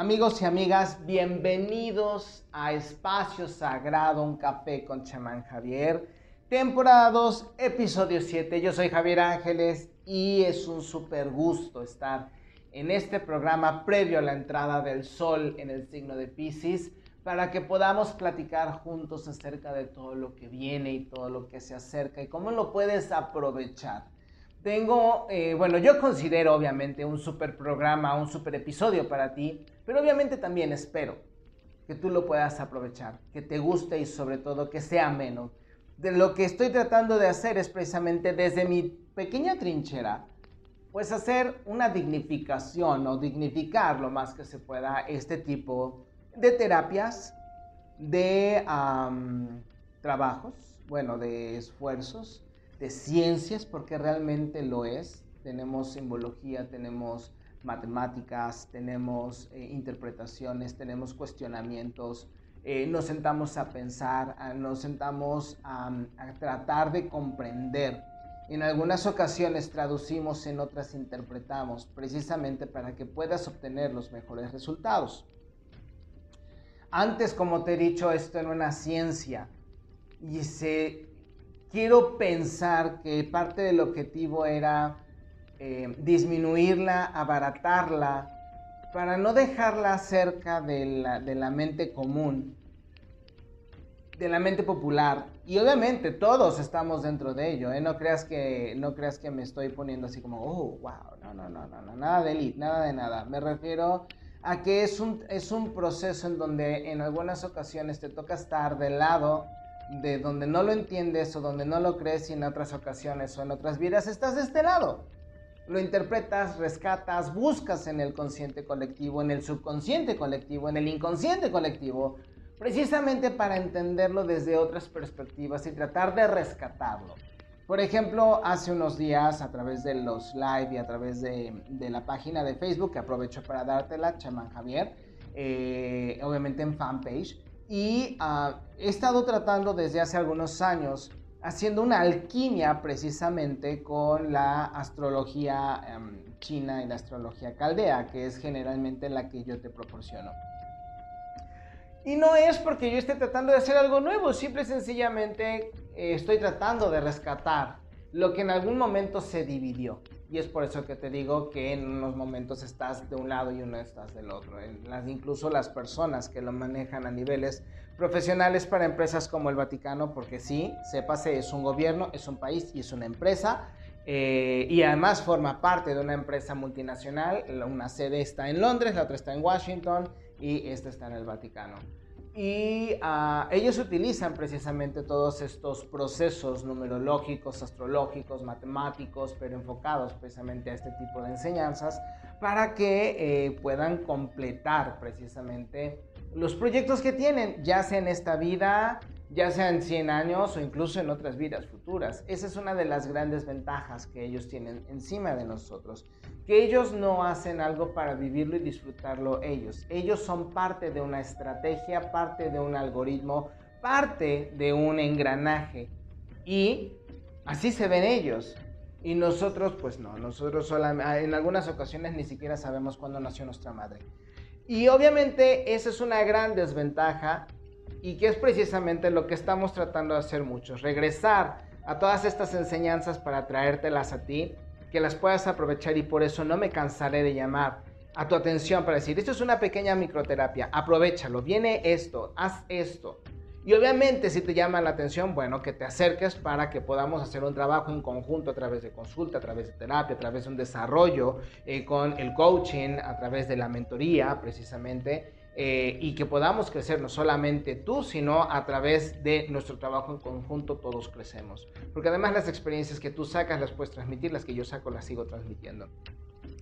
Amigos y amigas, bienvenidos a Espacio Sagrado, un café con chamán Javier, temporada 2, episodio 7. Yo soy Javier Ángeles y es un súper gusto estar en este programa previo a la entrada del sol en el signo de Pisces para que podamos platicar juntos acerca de todo lo que viene y todo lo que se acerca y cómo lo puedes aprovechar. Tengo, eh, bueno, yo considero obviamente un super programa, un super episodio para ti, pero obviamente también espero que tú lo puedas aprovechar, que te guste y sobre todo que sea menos. De lo que estoy tratando de hacer es precisamente desde mi pequeña trinchera, pues hacer una dignificación o dignificar lo más que se pueda este tipo de terapias, de trabajos, bueno, de esfuerzos, de ciencias, porque realmente lo es. Tenemos simbología, tenemos matemáticas, tenemos eh, interpretaciones, tenemos cuestionamientos, eh, nos sentamos a pensar, nos sentamos a, a, tratar de comprender. En algunas ocasiones traducimos, en otras interpretamos, precisamente para que puedas obtener los mejores resultados. Antes, como te he dicho, esto era una ciencia y se quiero pensar que parte del objetivo era eh, disminuirla, abaratarla, para no dejarla cerca de la, mente común, de la mente popular. Y obviamente todos estamos dentro de ello, ¿eh? no, creas que, no creas que me estoy poniendo así como, oh, wow, no, no, no, no, no nada de elite, nada de nada. Me refiero a que es un, es un proceso en donde en algunas ocasiones te toca estar del lado de donde no lo entiendes o donde no lo crees y en otras ocasiones o en otras vidas estás de este lado. Lo interpretas, rescatas, buscas en el consciente colectivo, en el subconsciente colectivo, en el inconsciente colectivo, precisamente para entenderlo desde otras perspectivas y tratar de rescatarlo. Por ejemplo, hace unos días a través de los live y a través de, la página de Facebook, que aprovecho para dártela, Chamán Javier, eh, obviamente en fanpage, y ah, he estado tratando desde hace algunos años haciendo una alquimia precisamente con la astrología em, china y la astrología caldea, que es generalmente la que yo te proporciono. Y no es porque yo esté tratando de hacer algo nuevo, simple y sencillamente eh, estoy tratando de rescatar lo que en algún momento se dividió. Y es por eso que te digo que en unos momentos estás de un lado y uno estás del otro. Las, incluso las personas que lo manejan a niveles profesionales para empresas como el Vaticano, porque sí, sépase, es un gobierno, es un país y es una empresa. Eh, y además forma parte de una empresa multinacional. Una sede está en Londres, la otra está en Washington y esta está en el Vaticano. Y ah, ellos utilizan precisamente todos estos procesos numerológicos, astrológicos, matemáticos, pero enfocados precisamente a este tipo de enseñanzas para que eh, puedan completar precisamente los proyectos que tienen, ya sea en esta vida, ya sea en 100 años o incluso en otras vidas futuras. Esa es una de las grandes ventajas que ellos tienen encima de nosotros que ellos no hacen algo para vivirlo y disfrutarlo ellos. Ellos son parte de una estrategia, parte de un algoritmo, parte de un engranaje. Y así se ven ellos. Y nosotros, pues no, nosotros solamente, en algunas ocasiones ni siquiera sabemos cuándo nació nuestra madre. Y obviamente esa es una gran desventaja y que es precisamente lo que estamos tratando de hacer muchos, regresar a todas estas enseñanzas para traértelas a ti que las puedas aprovechar y por eso no me cansaré de llamar a tu atención para decir, esto es una pequeña microterapia, aprovechalo, viene esto, haz esto. Y obviamente si te llama la atención, bueno, que te acerques para que podamos hacer un trabajo en conjunto a través de consulta, a través de terapia, a través de un desarrollo eh, con el coaching, a través de la mentoría precisamente. Eh, y que podamos crecer no solamente tú, sino a través de nuestro trabajo en conjunto todos crecemos. Porque además las experiencias que tú sacas las puedes transmitir, las que yo saco las sigo transmitiendo.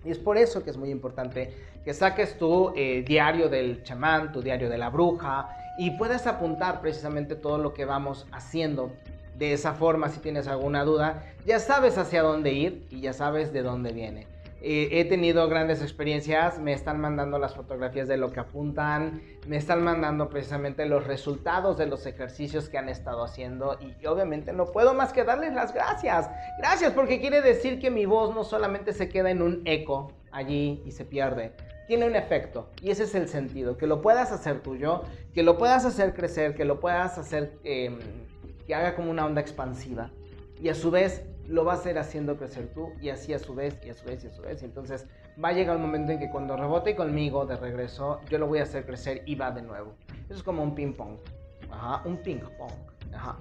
Y es por eso que es muy importante que saques tu eh, diario del chamán, tu diario de la bruja y puedas apuntar precisamente todo lo que vamos haciendo. De esa forma, si tienes alguna duda, ya sabes hacia dónde ir y ya sabes de dónde viene. Eh, he tenido grandes experiencias, me están mandando las fotografías de lo que apuntan, me están mandando precisamente los resultados de los ejercicios que han estado haciendo y obviamente no puedo más que darles las gracias. Gracias porque quiere decir que mi voz no solamente se queda en un eco allí y se pierde, tiene un efecto. Y ese es el sentido, que lo puedas hacer tuyo, que lo puedas hacer crecer, que lo puedas hacer em, que haga como una onda expansiva. Y a su vez lo vas a ir haciendo crecer tú y así a su vez y a su vez y a su vez. Entonces va a llegar un momento en que cuando rebote conmigo de regreso, yo lo voy a hacer crecer y va de nuevo. Eso es como un ping pong. Ajá, un ping pong.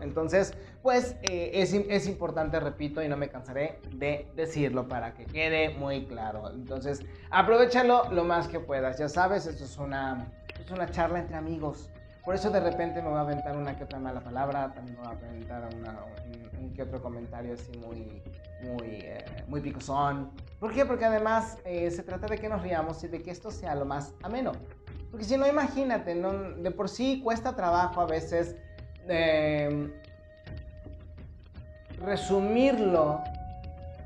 Entonces, pues eh, es, es, importante, repito, y no me cansaré de decirlo para que quede muy claro. Entonces, aprovechalo lo más que puedas. Ya sabes, esto es una, es una charla entre amigos. Por eso de repente me voy a aventar una que otra mala palabra, también me voy a aventar un, que otro comentario así muy, muy, eh, muy picosón. ¿Por qué? Porque además eh, se trata de que nos riamos y de que esto sea lo más ameno. Porque si no, imagínate, no, de por sí cuesta trabajo a veces Em, resumirlo,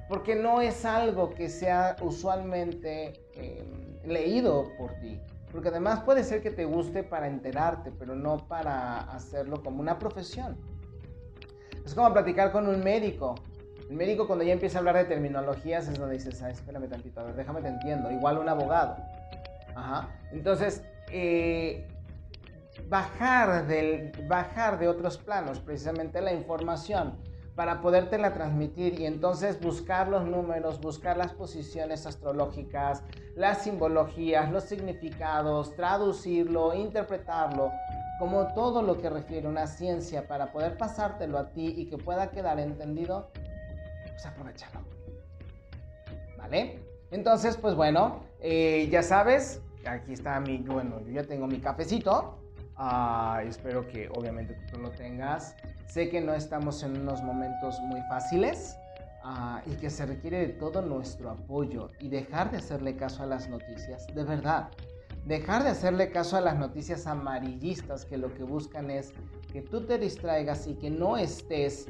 porque no es algo que sea usualmente em, leído por ti. Porque además puede ser que te guste para enterarte, pero no para hacerlo como una profesión. Es como platicar con un médico. El médico cuando ya empieza a hablar de terminologías es donde dices, ah, espérame tantito, a ver, déjame te entiendo. Igual un abogado. Ajá. Entonces, eh, bajar, del, bajar de otros planos precisamente la información para podértela transmitir y entonces buscar los números, buscar las posiciones astrológicas, las simbologías, los significados, traducirlo, interpretarlo, como todo lo que refiere una ciencia para poder pasártelo a ti y que pueda quedar entendido, pues aprovechalo. ¿Vale? Entonces, pues bueno, eh, ya sabes, aquí está mi, bueno, yo ya tengo mi cafecito. Espero que obviamente tú lo tengas. Sé que no estamos en unos momentos muy fáciles ah, y que se requiere de todo nuestro apoyo y dejar de hacerle caso a las noticias, de verdad. Dejar de hacerle caso a las noticias amarillistas que lo que buscan es que tú te distraigas y que no estés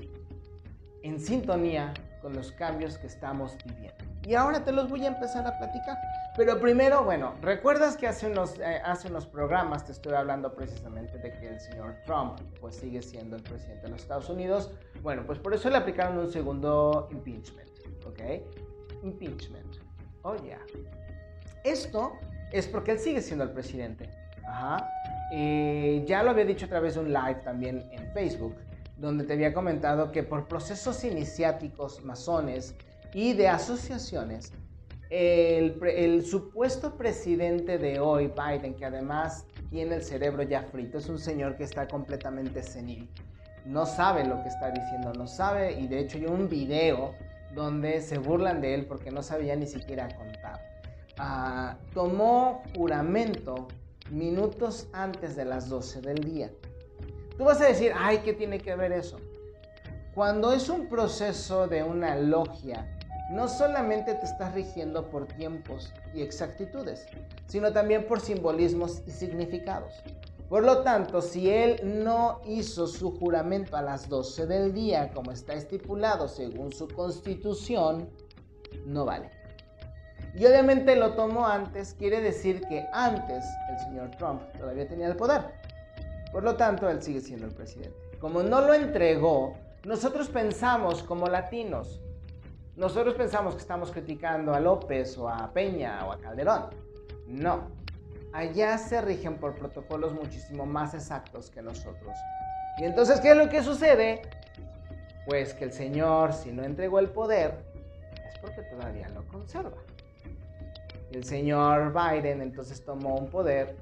en sintonía con los cambios que estamos viviendo. Y ahora te los voy a empezar a platicar. Pero primero, bueno, ¿recuerdas que hace unos, eh, hace unos programas te estoy hablando precisamente de que el señor Trump pues sigue siendo el presidente de los Estados Unidos? Bueno, pues por eso le aplicaron un segundo impeachment, ¿ok? Impeachment. Oh, ya. Esto es porque él sigue siendo el presidente. Ajá. Eh, ya lo había dicho a través de un live también en Facebook, donde te había comentado que por procesos iniciáticos masones, y de asociaciones, el, supuesto presidente de hoy, Biden, que además tiene el cerebro ya frito, es un señor que está completamente senil. No sabe lo que está diciendo, no sabe, y de hecho hay un video donde se burlan de él porque no sabía ni siquiera contar. Ah, tomó juramento minutos antes de las 12 del día. Tú vas a decir, ay, ¿qué tiene que ver eso? Cuando es un proceso de una logia, no solamente te estás rigiendo por tiempos y exactitudes, sino también por simbolismos y significados. Por lo tanto, si él no hizo su juramento a las 12 del día, como está estipulado según su constitución, no vale. Y obviamente lo tomó antes, quiere decir que antes el señor Trump todavía tenía el poder. Por lo tanto, él sigue siendo el presidente. Como no lo entregó, nosotros pensamos como latinos, nosotros pensamos que estamos criticando a López o a Peña o a Calderón. No. Allá se rigen por protocolos muchísimo más exactos que nosotros. Y entonces, ¿qué es lo que sucede? Pues que el Señor, si no entregó el poder, es porque todavía lo conserva. El señor Biden entonces tomó un poder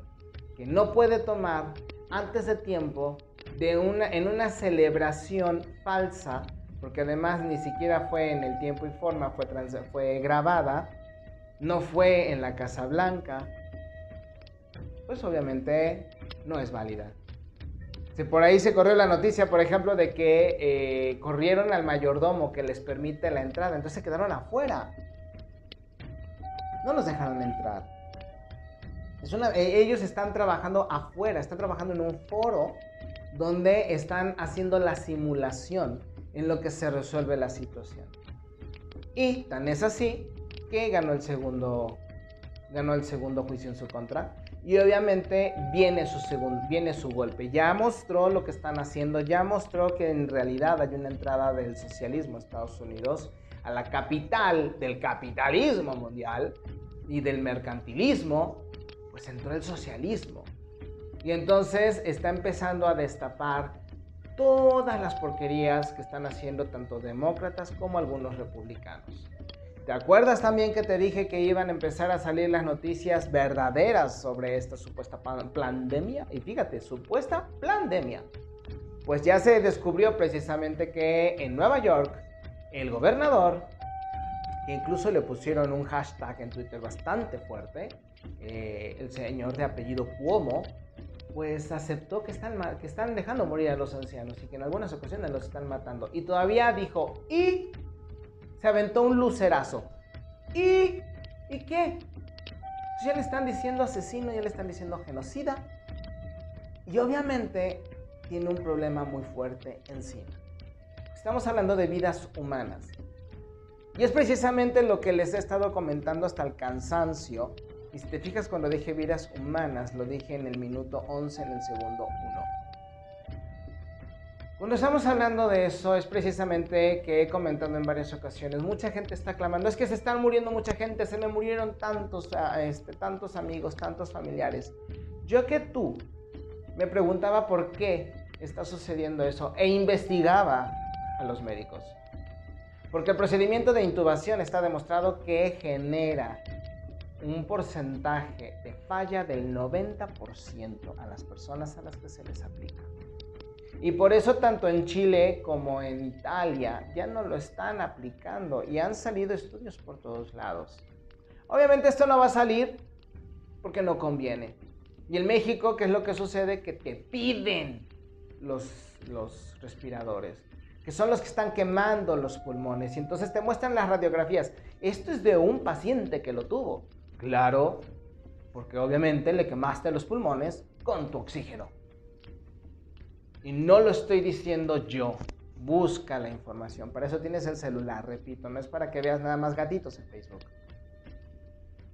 que no puede tomar antes de tiempo de una, en una celebración falsa porque además ni siquiera fue en el tiempo y forma, fue, grabada, no fue en la Casa Blanca, pues obviamente no es válida. Si por ahí se corrió la noticia, por ejemplo, de que eh, corrieron al mayordomo que les permite la entrada, entonces se quedaron afuera. No los dejaron entrar. E, ellos están trabajando afuera, están trabajando en un foro donde están haciendo la simulación en lo que se resuelve la situación. Y tan es así que ganó el segundo, ganó el segundo juicio en su contra. Y obviamente viene su, segundo, viene su golpe. Ya mostró lo que están haciendo, ya mostró que en realidad hay una entrada del socialismo a Estados Unidos, a la capital del capitalismo mundial y del mercantilismo pues entró el socialismo. Y entonces está empezando a destapar todas las porquerías que están haciendo tanto demócratas como algunos republicanos. ¿Te acuerdas también que te dije que iban a empezar a salir las noticias verdaderas sobre esta supuesta pandemia? Y fíjate, supuesta pandemia. Pues ya se descubrió precisamente que en Nueva York el gobernador, que incluso le pusieron un hashtag en Twitter bastante fuerte, eh, el señor de apellido Cuomo, pues aceptó que están, que están dejando morir a los ancianos y que en algunas ocasiones los están matando. Y todavía dijo, y se aventó un lucerazo. ¿Y, ¿y qué? Pues ya le están diciendo asesino, ya le están diciendo genocida. Y obviamente tiene un problema muy fuerte encima. Estamos hablando de vidas humanas. Y es precisamente lo que les he estado comentando hasta el cansancio y si te fijas cuando dije vidas humanas, lo dije en el minuto 11, en el segundo 1. Cuando estamos hablando de eso es precisamente que he comentado en varias ocasiones, mucha gente está clamando, es que se están muriendo mucha gente, se me murieron tantos, ah, este, tantos amigos, tantos familiares. Yo que tú me preguntaba por qué está sucediendo eso e investigaba a los médicos. Porque el procedimiento de intubación está demostrado que genera un porcentaje de falla del 90% a las personas a las que se les aplica. Y por eso tanto en Chile como en Italia ya no lo están aplicando y han salido estudios por todos lados. Obviamente esto no va a salir porque no conviene. Y en México, ¿qué es lo que sucede? Que te piden los, los respiradores, que son los que están quemando los pulmones. Y entonces te muestran las radiografías. Esto es de un paciente que lo tuvo. Claro, porque obviamente le quemaste los pulmones con tu oxígeno. Y no lo estoy diciendo yo. Busca la información. Para eso tienes el celular, repito. No es para que veas nada más gatitos en Facebook.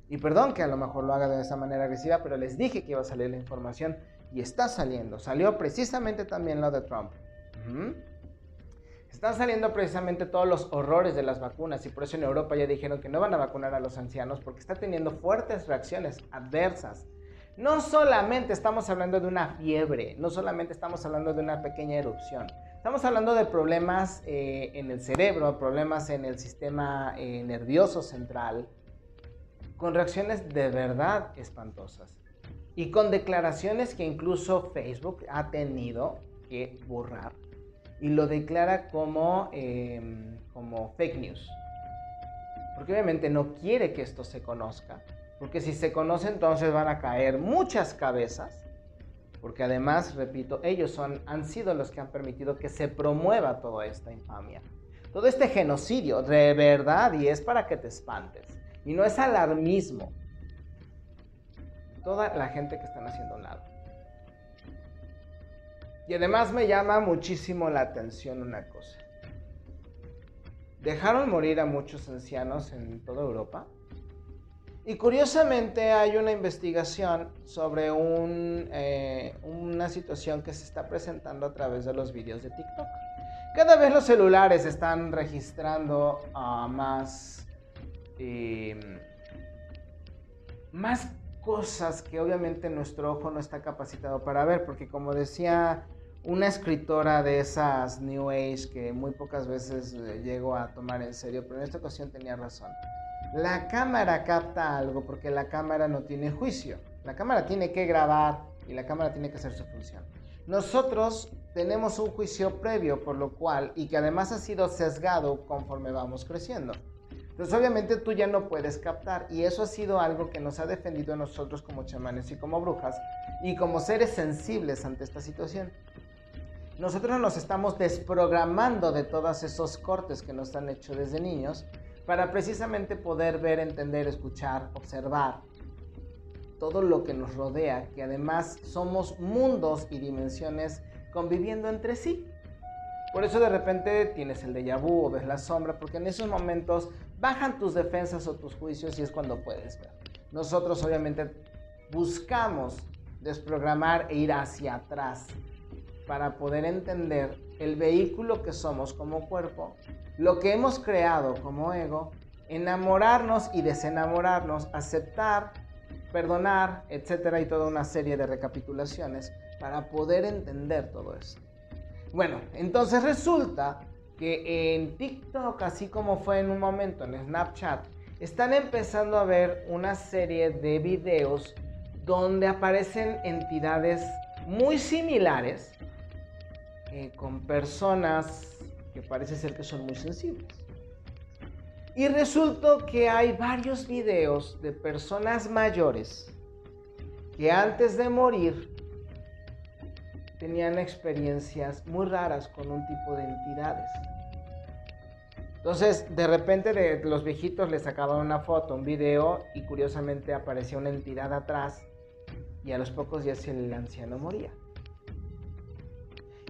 Y perdón que a lo mejor lo haga de esa manera agresiva, pero les dije que iba a salir la información y está saliendo. Salió precisamente también lo de Trump. Están saliendo precisamente todos los horrores de las vacunas y por eso en Europa ya dijeron que no van a vacunar a los ancianos porque está teniendo fuertes reacciones adversas. No solamente estamos hablando de una fiebre, no solamente estamos hablando de una pequeña erupción, estamos hablando de problemas eh, en el cerebro, problemas en el sistema eh, nervioso central, con reacciones de verdad espantosas y con declaraciones que incluso Facebook ha tenido que borrar y lo declara como, em, como fake news. Porque obviamente no quiere que esto se conozca. Porque si se conoce entonces van a caer muchas cabezas. Porque además, repito, ellos son, han sido los que han permitido que se promueva toda esta infamia. Todo este genocidio, de verdad, y es para que te espantes. Y no es alarmismo. Toda la gente que están haciendo un lado. Y además me llama muchísimo la atención una cosa. Dejaron morir a muchos ancianos en toda Europa. Y curiosamente hay una investigación sobre eh, una situación que se está presentando a través de los vídeos de TikTok. Cada vez los celulares están registrando más, em, más cosas que obviamente nuestro ojo no está capacitado para ver, porque como decía una escritora de esas New Age que muy pocas veces llego a tomar en serio, pero en esta ocasión tenía razón. La cámara capta algo porque la cámara no tiene juicio. La cámara tiene que grabar y la cámara tiene que hacer su función. Nosotros tenemos un juicio previo, por lo cual, y que además ha sido sesgado conforme vamos creciendo. Entonces obviamente tú ya no puedes captar y eso ha sido algo que nos ha defendido a nosotros como chamanes y como brujas y como seres sensibles ante esta situación nosotros nos estamos desprogramando de todos esos cortes que nos han hecho desde niños para precisamente poder ver, entender, escuchar, observar todo lo que nos rodea, que además somos mundos y dimensiones conviviendo entre sí. Por eso de repente tienes el déjà vu o ves la sombra, porque en esos momentos bajan tus defensas o tus juicios y es cuando puedes ver. Nosotros obviamente buscamos desprogramar e ir hacia atrás para poder entender el vehículo que somos como cuerpo, lo que hemos creado como ego, enamorarnos y desenamorarnos, aceptar, perdonar, etcétera, y toda una serie de recapitulaciones para poder entender todo eso. Bueno, entonces resulta que en TikTok, así como fue en un momento en Snapchat, están empezando a ver una serie de videos donde aparecen entidades muy similares eh, con personas que parece ser que son muy sensibles. Y resultó que hay varios videos de personas mayores que antes de morir tenían experiencias muy raras con un tipo de entidades. Entonces, de repente de los viejitos les sacaban una foto, un video y curiosamente aparecía una entidad atrás y a los pocos días el anciano moría.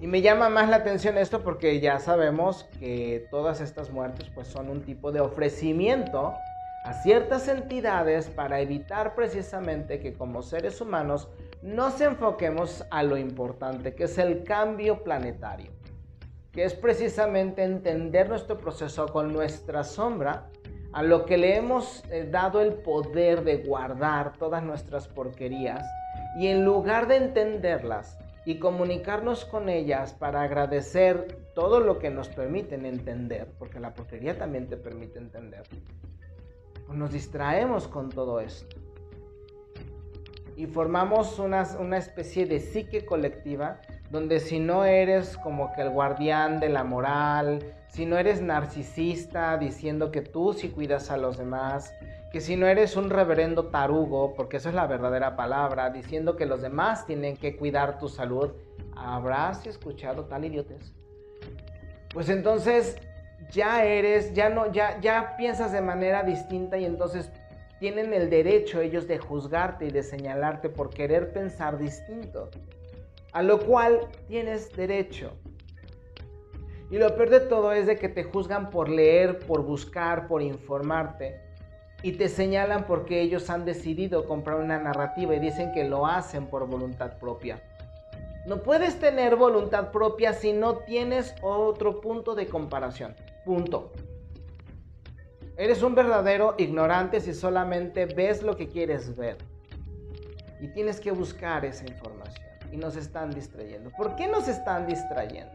Y me llama más la atención esto porque ya sabemos que todas estas muertes pues son un tipo de ofrecimiento a ciertas entidades para evitar precisamente que como seres humanos nos enfoquemos a lo importante, que es el cambio planetario, que es precisamente entender nuestro proceso con nuestra sombra, a lo que le hemos eh, dado el poder de guardar todas nuestras porquerías y en lugar de entenderlas, y comunicarnos con ellas para agradecer todo lo que nos permiten entender, porque la porquería también te permite entender, nos distraemos con todo esto. Y formamos una, una especie de psique colectiva donde si no eres como que el guardián de la moral, si no eres narcisista diciendo que tú sí cuidas a los demás, que si no eres un reverendo tarugo, porque esa es la verdadera palabra, diciendo que los demás tienen que cuidar tu salud, ¿habrás escuchado tal idiotes? Pues entonces ya eres, ya no, ya, ya piensas de manera distinta y entonces tienen el derecho ellos de juzgarte y de señalarte por querer pensar distinto. A lo cual tienes derecho. Y lo peor de todo es de que te juzgan por leer, por buscar, por informarte y te señalan porque ellos han decidido comprar una narrativa y dicen que lo hacen por voluntad propia. No puedes tener voluntad propia si no tienes otro punto de comparación. Punto. Eres un verdadero ignorante si solamente ves lo que quieres ver. Y tienes que buscar esa información. Y nos están distrayendo. ¿Por qué nos están distrayendo?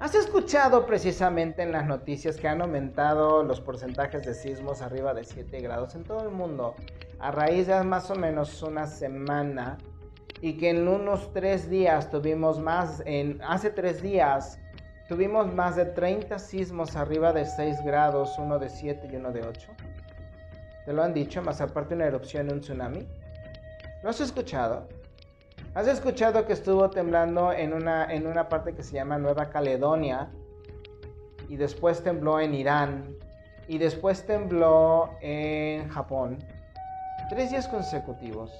¿Has escuchado precisamente en las noticias que han aumentado los porcentajes de sismos arriba de 7 grados en todo el mundo a raíz de más o menos una semana y que en unos 3 días tuvimos más, en, hace 3 días tuvimos más de 30 sismos arriba de 6 grados, uno de 7 y uno de 8? ¿Te lo han dicho? Más aparte una erupción y un tsunami. ¿Lo has escuchado? ¿Has escuchado que estuvo temblando en una, en una parte que se llama Nueva Caledonia? Y después tembló en Irán. Y después tembló en Japón. Tres días consecutivos.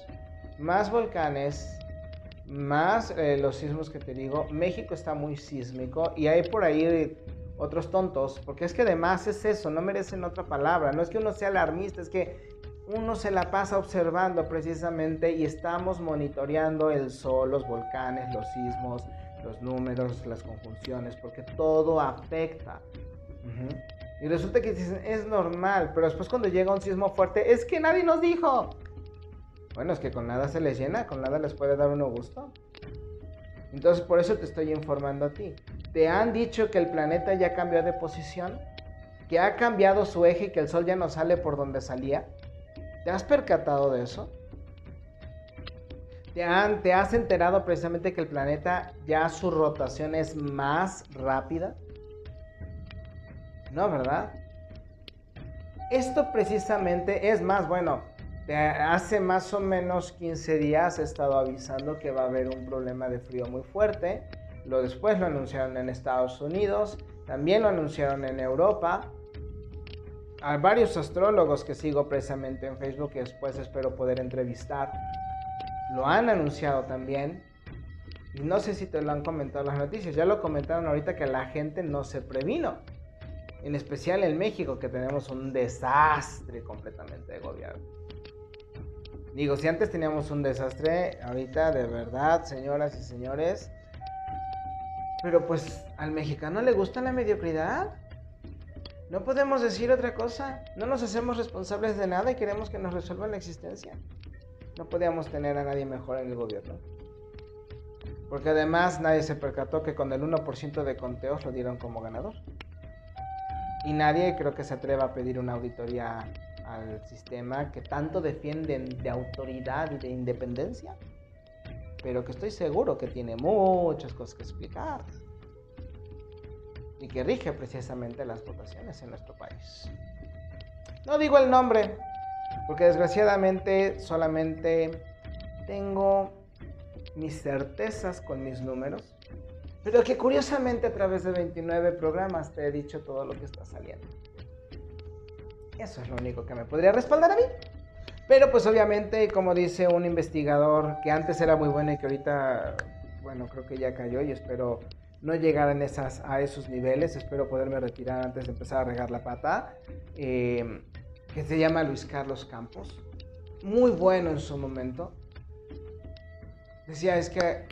Más volcanes. Más eh, los sismos que te digo. México está muy sísmico. Y hay por ahí otros tontos. Porque es que además es eso. No merecen otra palabra. No es que uno sea alarmista. Es que uno se la pasa observando precisamente y estamos monitoreando el sol, los volcanes, los sismos, los números, las conjunciones, porque todo afecta. Y resulta que dicen, es normal, pero después cuando llega un sismo fuerte, es que nadie nos dijo. Bueno, es que con nada se les llena, con nada les puede dar uno gusto. Entonces por eso te estoy informando a ti. ¿Te han dicho que el planeta ya cambió de posición? ¿Que ha cambiado su eje y que el sol ya no sale por donde salía? ¿Te has percatado de eso? ¿Te, han, ¿Te has enterado precisamente que el planeta ya su rotación es más rápida? No, ¿verdad? Esto precisamente es más, bueno, hace más o menos 15 días he estado avisando que va a haber un problema de frío muy fuerte. Lo después lo anunciaron en Estados Unidos, también lo anunciaron en Europa a varios astrólogos que sigo precisamente en Facebook y después espero poder entrevistar. Lo han anunciado también. Y no sé si te lo han comentado las noticias. Ya lo comentaron ahorita que la gente no se previno. En especial en México, que tenemos un desastre completamente de gobierno. Digo, si antes teníamos un desastre, ahorita de verdad, señoras y señores. Pero pues al mexicano le gusta la mediocridad. No podemos decir otra cosa. No nos hacemos responsables de nada y queremos que nos resuelvan la existencia. no podíamos tener a nadie mejor en el gobierno. Porque además nadie se percató que con el 1% de conteos lo dieron como ganador. Y nadie creo que se atreva a pedir una auditoría al sistema que tanto defienden de autoridad y de independencia, pero que estoy seguro que tiene muchas cosas que explicar y que rige precisamente las votaciones en nuestro país. No digo el nombre, porque desgraciadamente solamente tengo mis certezas con mis números, pero que curiosamente a través de 29 programas te he dicho todo lo que está saliendo. Eso es lo único que me podría respaldar a mí. Pero pues obviamente, como dice un investigador que antes era muy bueno y que ahorita, bueno, creo que ya cayó y espero no llegar en esas, a esos niveles, espero poderme retirar antes de empezar a regar la pata, eh, que se llama Luis Carlos Campos, muy bueno en su momento. Decía, es que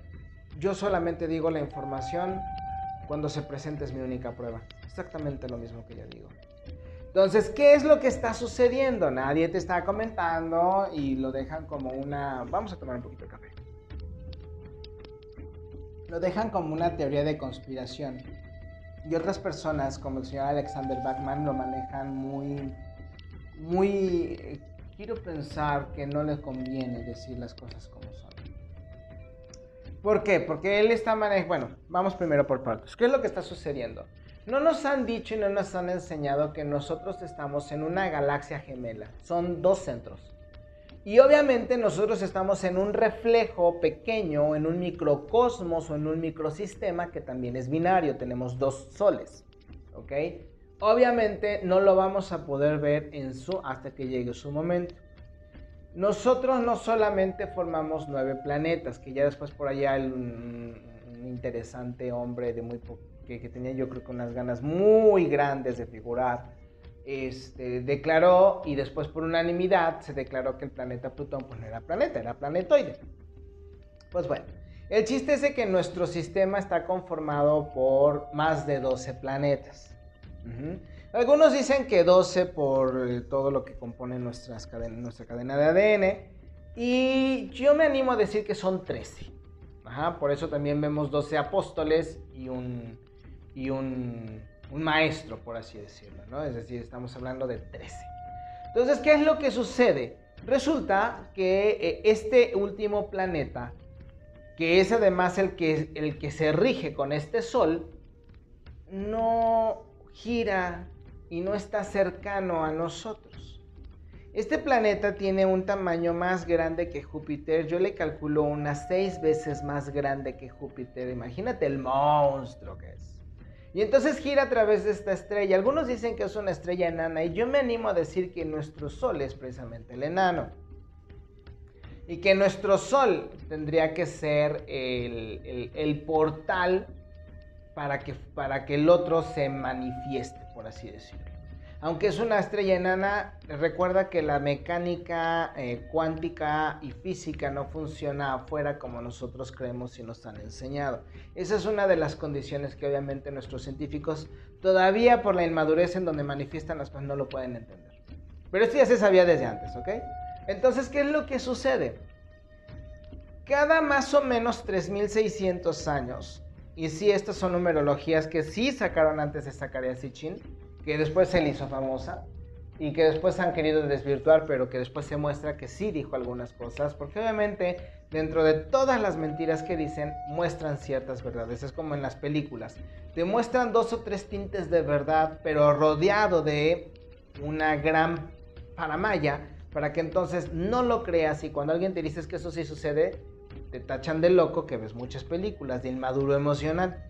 yo solamente digo la información cuando se presenta es mi única prueba. Exactamente lo mismo que yo digo. Entonces, ¿qué es lo que está sucediendo? Nadie te está comentando y lo dejan como una... Vamos a tomar un poquito de café. Lo dejan como una teoría de conspiración. Y otras personas, como el señor Alexander Bachman, lo manejan muy... Muy... Eh, quiero pensar que no le conviene decir las cosas como son. ¿Por qué? Porque él está manejando... Bueno, vamos primero por partes. ¿Qué es lo que está sucediendo? No nos han dicho y no nos han enseñado que nosotros estamos en una galaxia gemela. Son dos centros. Y obviamente nosotros estamos en un reflejo pequeño, en un microcosmos o en un microsistema que también es binario. Tenemos dos soles. ¿Ok? Obviamente no lo vamos a poder ver en su hasta que llegue su momento. Nosotros no solamente formamos nueve planetas, que ya después por allá un, un interesante hombre de muy poco que, tenía yo creo que unas ganas muy grandes de figurar, este, declaró y después por unanimidad se declaró que el planeta Plutón pues no era planeta, era planetoide. Pues bueno, el chiste es de que nuestro sistema está conformado por más de 12 planetas. Algunos dicen que 12 por eh, todo lo que compone nuestras nuestra cadena de ADN y yo me animo a decir que son 13. por eso también vemos 12 apóstoles y un, y un, maestro, por así decirlo, ¿no? Es decir, estamos hablando de 13. Entonces, ¿qué es lo que sucede? Resulta que eh, este último planeta, que es además el que, el que se rige con este Sol, no gira y no está cercano a nosotros. Este planeta tiene un tamaño más grande que Júpiter. Yo le calculo unas seis veces más grande que Júpiter. Imagínate el monstruo que es. Y entonces gira a través de esta estrella. Algunos dicen que es una estrella enana y yo me animo a decir que nuestro Sol es precisamente el enano. Y que nuestro Sol tendría que ser el, portal para que, para que el otro se manifieste, por así decirlo. Aunque es una estrella enana, recuerda que la mecánica eh, cuántica y física no funciona afuera como nosotros creemos y nos han enseñado. Esa es una de las condiciones que obviamente nuestros científicos todavía por la inmadurez en donde manifiestan las cosas no lo pueden entender. Pero esto ya se sabía desde antes, ¿ok? Entonces, ¿qué es lo que sucede? Cada más o menos 3600 años, y sí, estas son numerologías que sí sacaron antes de Zacharias Sitchin, que después se le hizo famosa y que después han querido desvirtuar, pero que después se muestra que sí dijo algunas cosas, porque obviamente dentro de todas las mentiras que dicen muestran ciertas verdades, es como en las películas, te muestran dos o tres tintes de verdad, pero rodeado de una gran paramaya, para que entonces no lo creas y cuando alguien te dice que eso sí sucede, te tachan de loco que ves muchas películas de inmaduro emocional.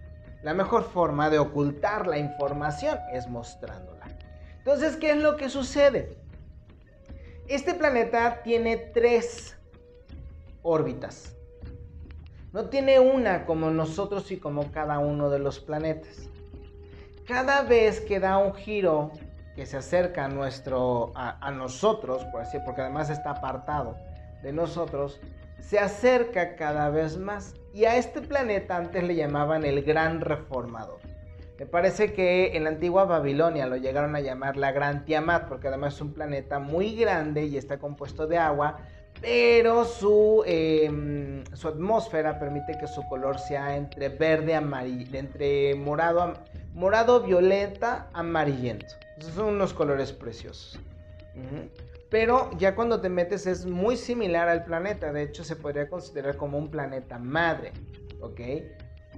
La mejor forma de ocultar la información es mostrándola. Entonces, ¿qué es lo que sucede? Este planeta tiene tres órbitas. No tiene una como nosotros y como cada uno de los planetas. Cada vez que da un giro que se acerca a, nuestro, a, nosotros, por así, porque además está apartado de nosotros, se acerca cada vez más y a este planeta antes le llamaban el Gran Reformador. Me parece que en la antigua Babilonia lo llegaron a llamar la Gran Tiamat porque además es un planeta muy grande y está compuesto de agua, pero su, em, su atmósfera permite que su color sea entre verde, amarillo, entre morado, morado violeta, amarillento. Son unos colores preciosos. Pero ya cuando te metes es muy similar al planeta, de hecho se podría considerar como un planeta madre, ¿ok?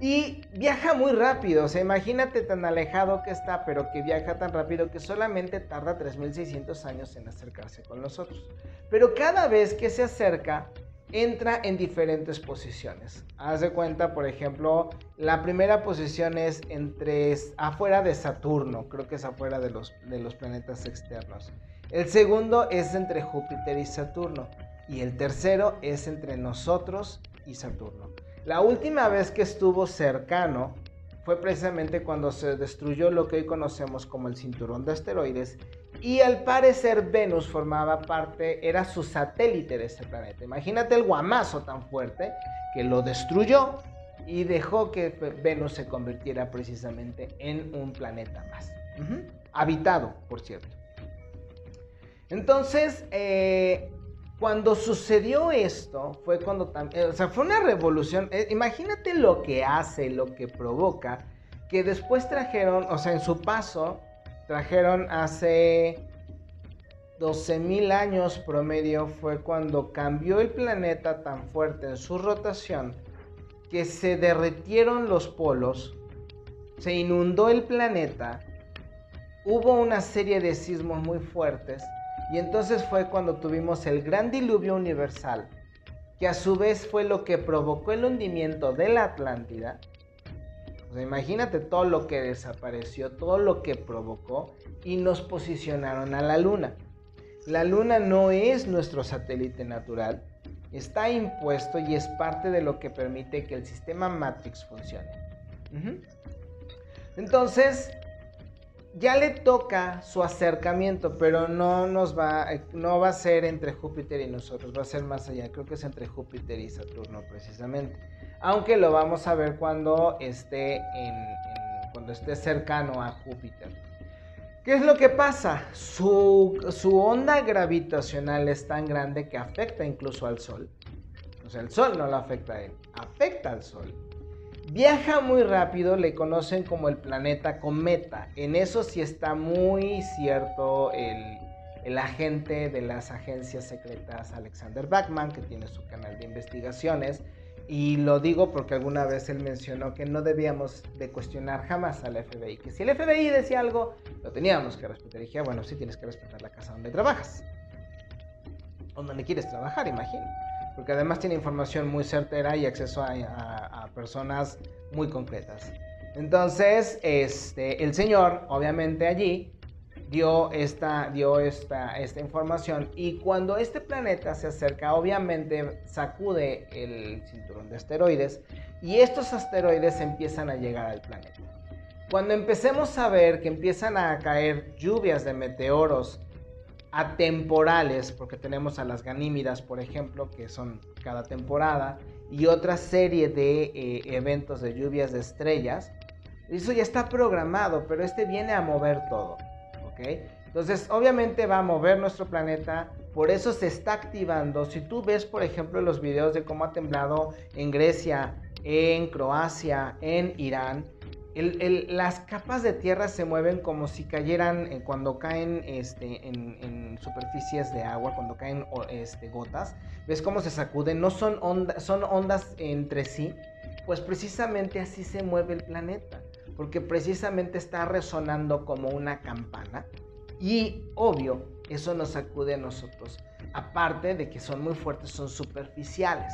Y viaja muy rápido, o sea, imagínate tan alejado que está, pero que viaja tan rápido que solamente tarda 3600 años en acercarse con nosotros. Pero cada vez que se acerca, entra en diferentes posiciones. Haz de cuenta, por ejemplo, la primera posición es entre afuera de Saturno, creo que es afuera de los, de los planetas externos. El segundo es entre Júpiter y Saturno. Y el tercero es entre nosotros y Saturno. La última vez que estuvo cercano fue precisamente cuando se destruyó lo que hoy conocemos como el cinturón de asteroides y al parecer Venus formaba parte, era su satélite de ese planeta. Imagínate el guamazo tan fuerte que lo destruyó y dejó que Venus se convirtiera precisamente en un planeta más. Habitado, por cierto. Entonces, eh, cuando sucedió esto, fue cuando también, o sea, fue una revolución. Eh, imagínate lo que hace, lo que provoca, que después trajeron, o sea, en su paso, trajeron hace 12.000 años promedio, fue cuando cambió el planeta tan fuerte en su rotación que se derretieron los polos, se inundó el planeta, hubo una serie de sismos muy fuertes y entonces fue cuando tuvimos el gran diluvio universal, que a su vez fue lo que provocó el hundimiento de la Atlántida. imagínate todo lo que desapareció, todo lo que provocó y nos posicionaron a la Luna. La Luna no es nuestro satélite natural, está impuesto y es parte de lo que permite que el sistema Matrix funcione. Entonces, ya le toca su acercamiento, pero no nos va, no va a ser entre Júpiter y nosotros, va a ser más allá. Creo que es entre Júpiter y Saturno precisamente. Aunque lo vamos a ver cuando esté en, cuando esté cercano a Júpiter. ¿Qué es lo que pasa? Su, su onda gravitacional es tan grande que afecta incluso al Sol. O sea, el Sol no lo afecta a él, afecta al Sol. Viaja muy rápido, le conocen como el planeta cometa. En eso sí está muy cierto el, agente de las agencias secretas Alexander Bachman, que tiene su canal de investigaciones. Y lo digo porque alguna vez él mencionó que no debíamos de cuestionar jamás al FBI, que si el FBI decía algo, lo teníamos que respetar. Y dije, ah, bueno, sí tienes que respetar la casa donde trabajas. O donde quieres trabajar, imagino porque además tiene información muy certera y acceso a, personas muy concretas. Entonces, este, el señor, obviamente allí, dio, esta, dio esta, esta información y cuando este planeta se acerca, obviamente sacude el cinturón de asteroides y estos asteroides empiezan a llegar al planeta. Cuando empecemos a ver que empiezan a caer lluvias de meteoros atemporales, porque tenemos a las ganímidas, por ejemplo, que son cada temporada, y otra serie de eh, eventos de lluvias de estrellas. Eso ya está programado, pero este viene a mover todo, ¿ok? Entonces, obviamente va a mover nuestro planeta, por eso se está activando. Si tú ves, por ejemplo, los videos de cómo ha temblado en Grecia, en Croacia, en Irán, las capas de tierra se mueven como si cayeran eh, cuando caen este, en, superficies de agua, cuando caen este, gotas. ¿Ves cómo se sacuden? No son, son ondas entre sí. Pues precisamente así se mueve el planeta. Porque precisamente está resonando como una campana. Y obvio, eso nos sacude a nosotros. Aparte de que son muy fuertes, son superficiales.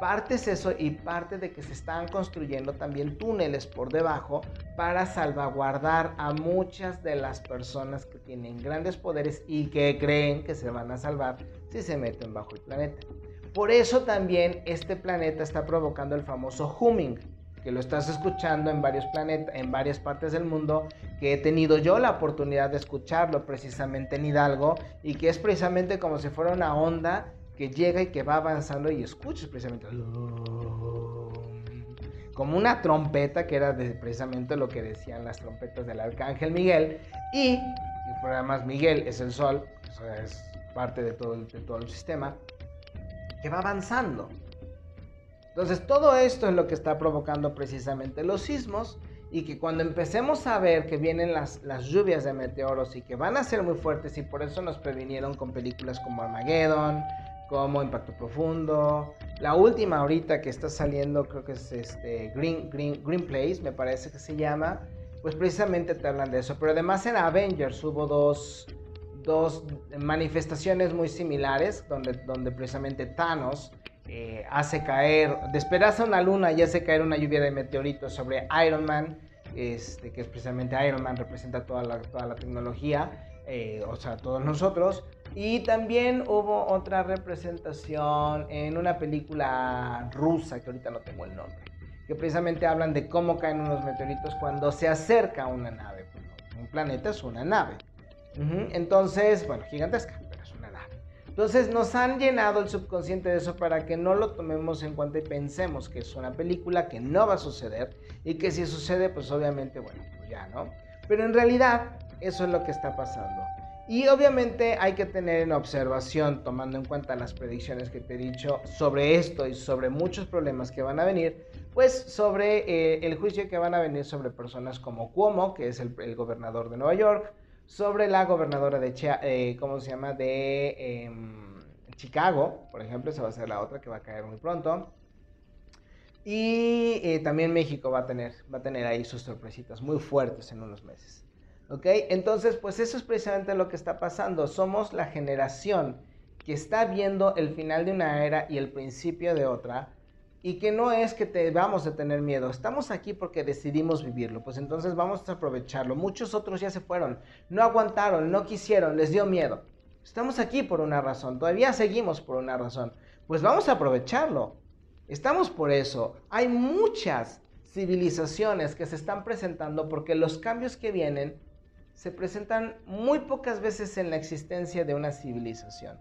Parte es eso y parte de que se están construyendo también túneles por debajo para salvaguardar a muchas de las personas que tienen grandes poderes y que creen que se van a salvar si se meten bajo el planeta. Por eso también este planeta está provocando el famoso humming, que lo estás escuchando en varios planetas, en varias partes del mundo, que he tenido yo la oportunidad de escucharlo precisamente en Hidalgo y que es precisamente como si fuera una onda que llega y que va avanzando y escuchas precisamente como una trompeta que era precisamente lo que decían las trompetas del arcángel Miguel y, además Miguel es el sol, eso es parte de todo, el, todo el sistema que va avanzando. Entonces todo esto es lo que está provocando precisamente los sismos y que cuando empecemos a ver que vienen las, las lluvias de meteoros y que van a ser muy fuertes y por eso nos previnieron con películas como Armageddon, como Impacto Profundo, la última ahorita que está saliendo creo que es este Green, Green, Green Place, me parece que se llama, pues precisamente te hablan de eso. Pero además en Avengers hubo dos, dos manifestaciones muy similares donde, donde precisamente Thanos eh, hace caer, despedaza una luna y hace caer una lluvia de meteoritos sobre Iron Man, este, que es precisamente Iron Man, representa toda la, toda la tecnología, eh, o sea, todos nosotros. Y también hubo otra representación en una película rusa, que ahorita no tengo el nombre, que precisamente hablan de cómo caen unos meteoritos cuando se acerca a una nave. Un planeta es una nave. Entonces, bueno, gigantesca. Entonces nos han llenado el subconsciente de eso para que no lo tomemos en cuenta y pensemos que es una película que no va a suceder y que si sucede, pues obviamente, bueno, pues ya, ¿no? Pero en realidad eso es lo que está pasando. Y obviamente hay que tener en observación, tomando en cuenta las predicciones que te he dicho sobre esto y sobre muchos problemas que van a venir, pues sobre eh, el juicio que van a venir sobre personas como Cuomo, que es el gobernador de Nueva York, sobre la gobernadora de, eh, ¿cómo se llama? De em, Chicago, por ejemplo, esa va a ser la otra que va a caer muy pronto. Y eh, también México va a, tener, va a tener ahí sus sorpresitas muy fuertes en unos meses. ¿Ok? Entonces, pues eso es precisamente lo que está pasando. Somos la generación que está viendo el final de una era y el principio de otra y que no es que te vamos a tener miedo, estamos aquí porque decidimos vivirlo, pues entonces vamos a aprovecharlo. Muchos otros ya se fueron, no aguantaron, no quisieron, les dio miedo. Estamos aquí por una razón, todavía seguimos por una razón, pues vamos a aprovecharlo. Estamos por eso. Hay muchas civilizaciones que se están presentando porque los cambios que vienen se presentan muy pocas veces en la existencia de una civilización.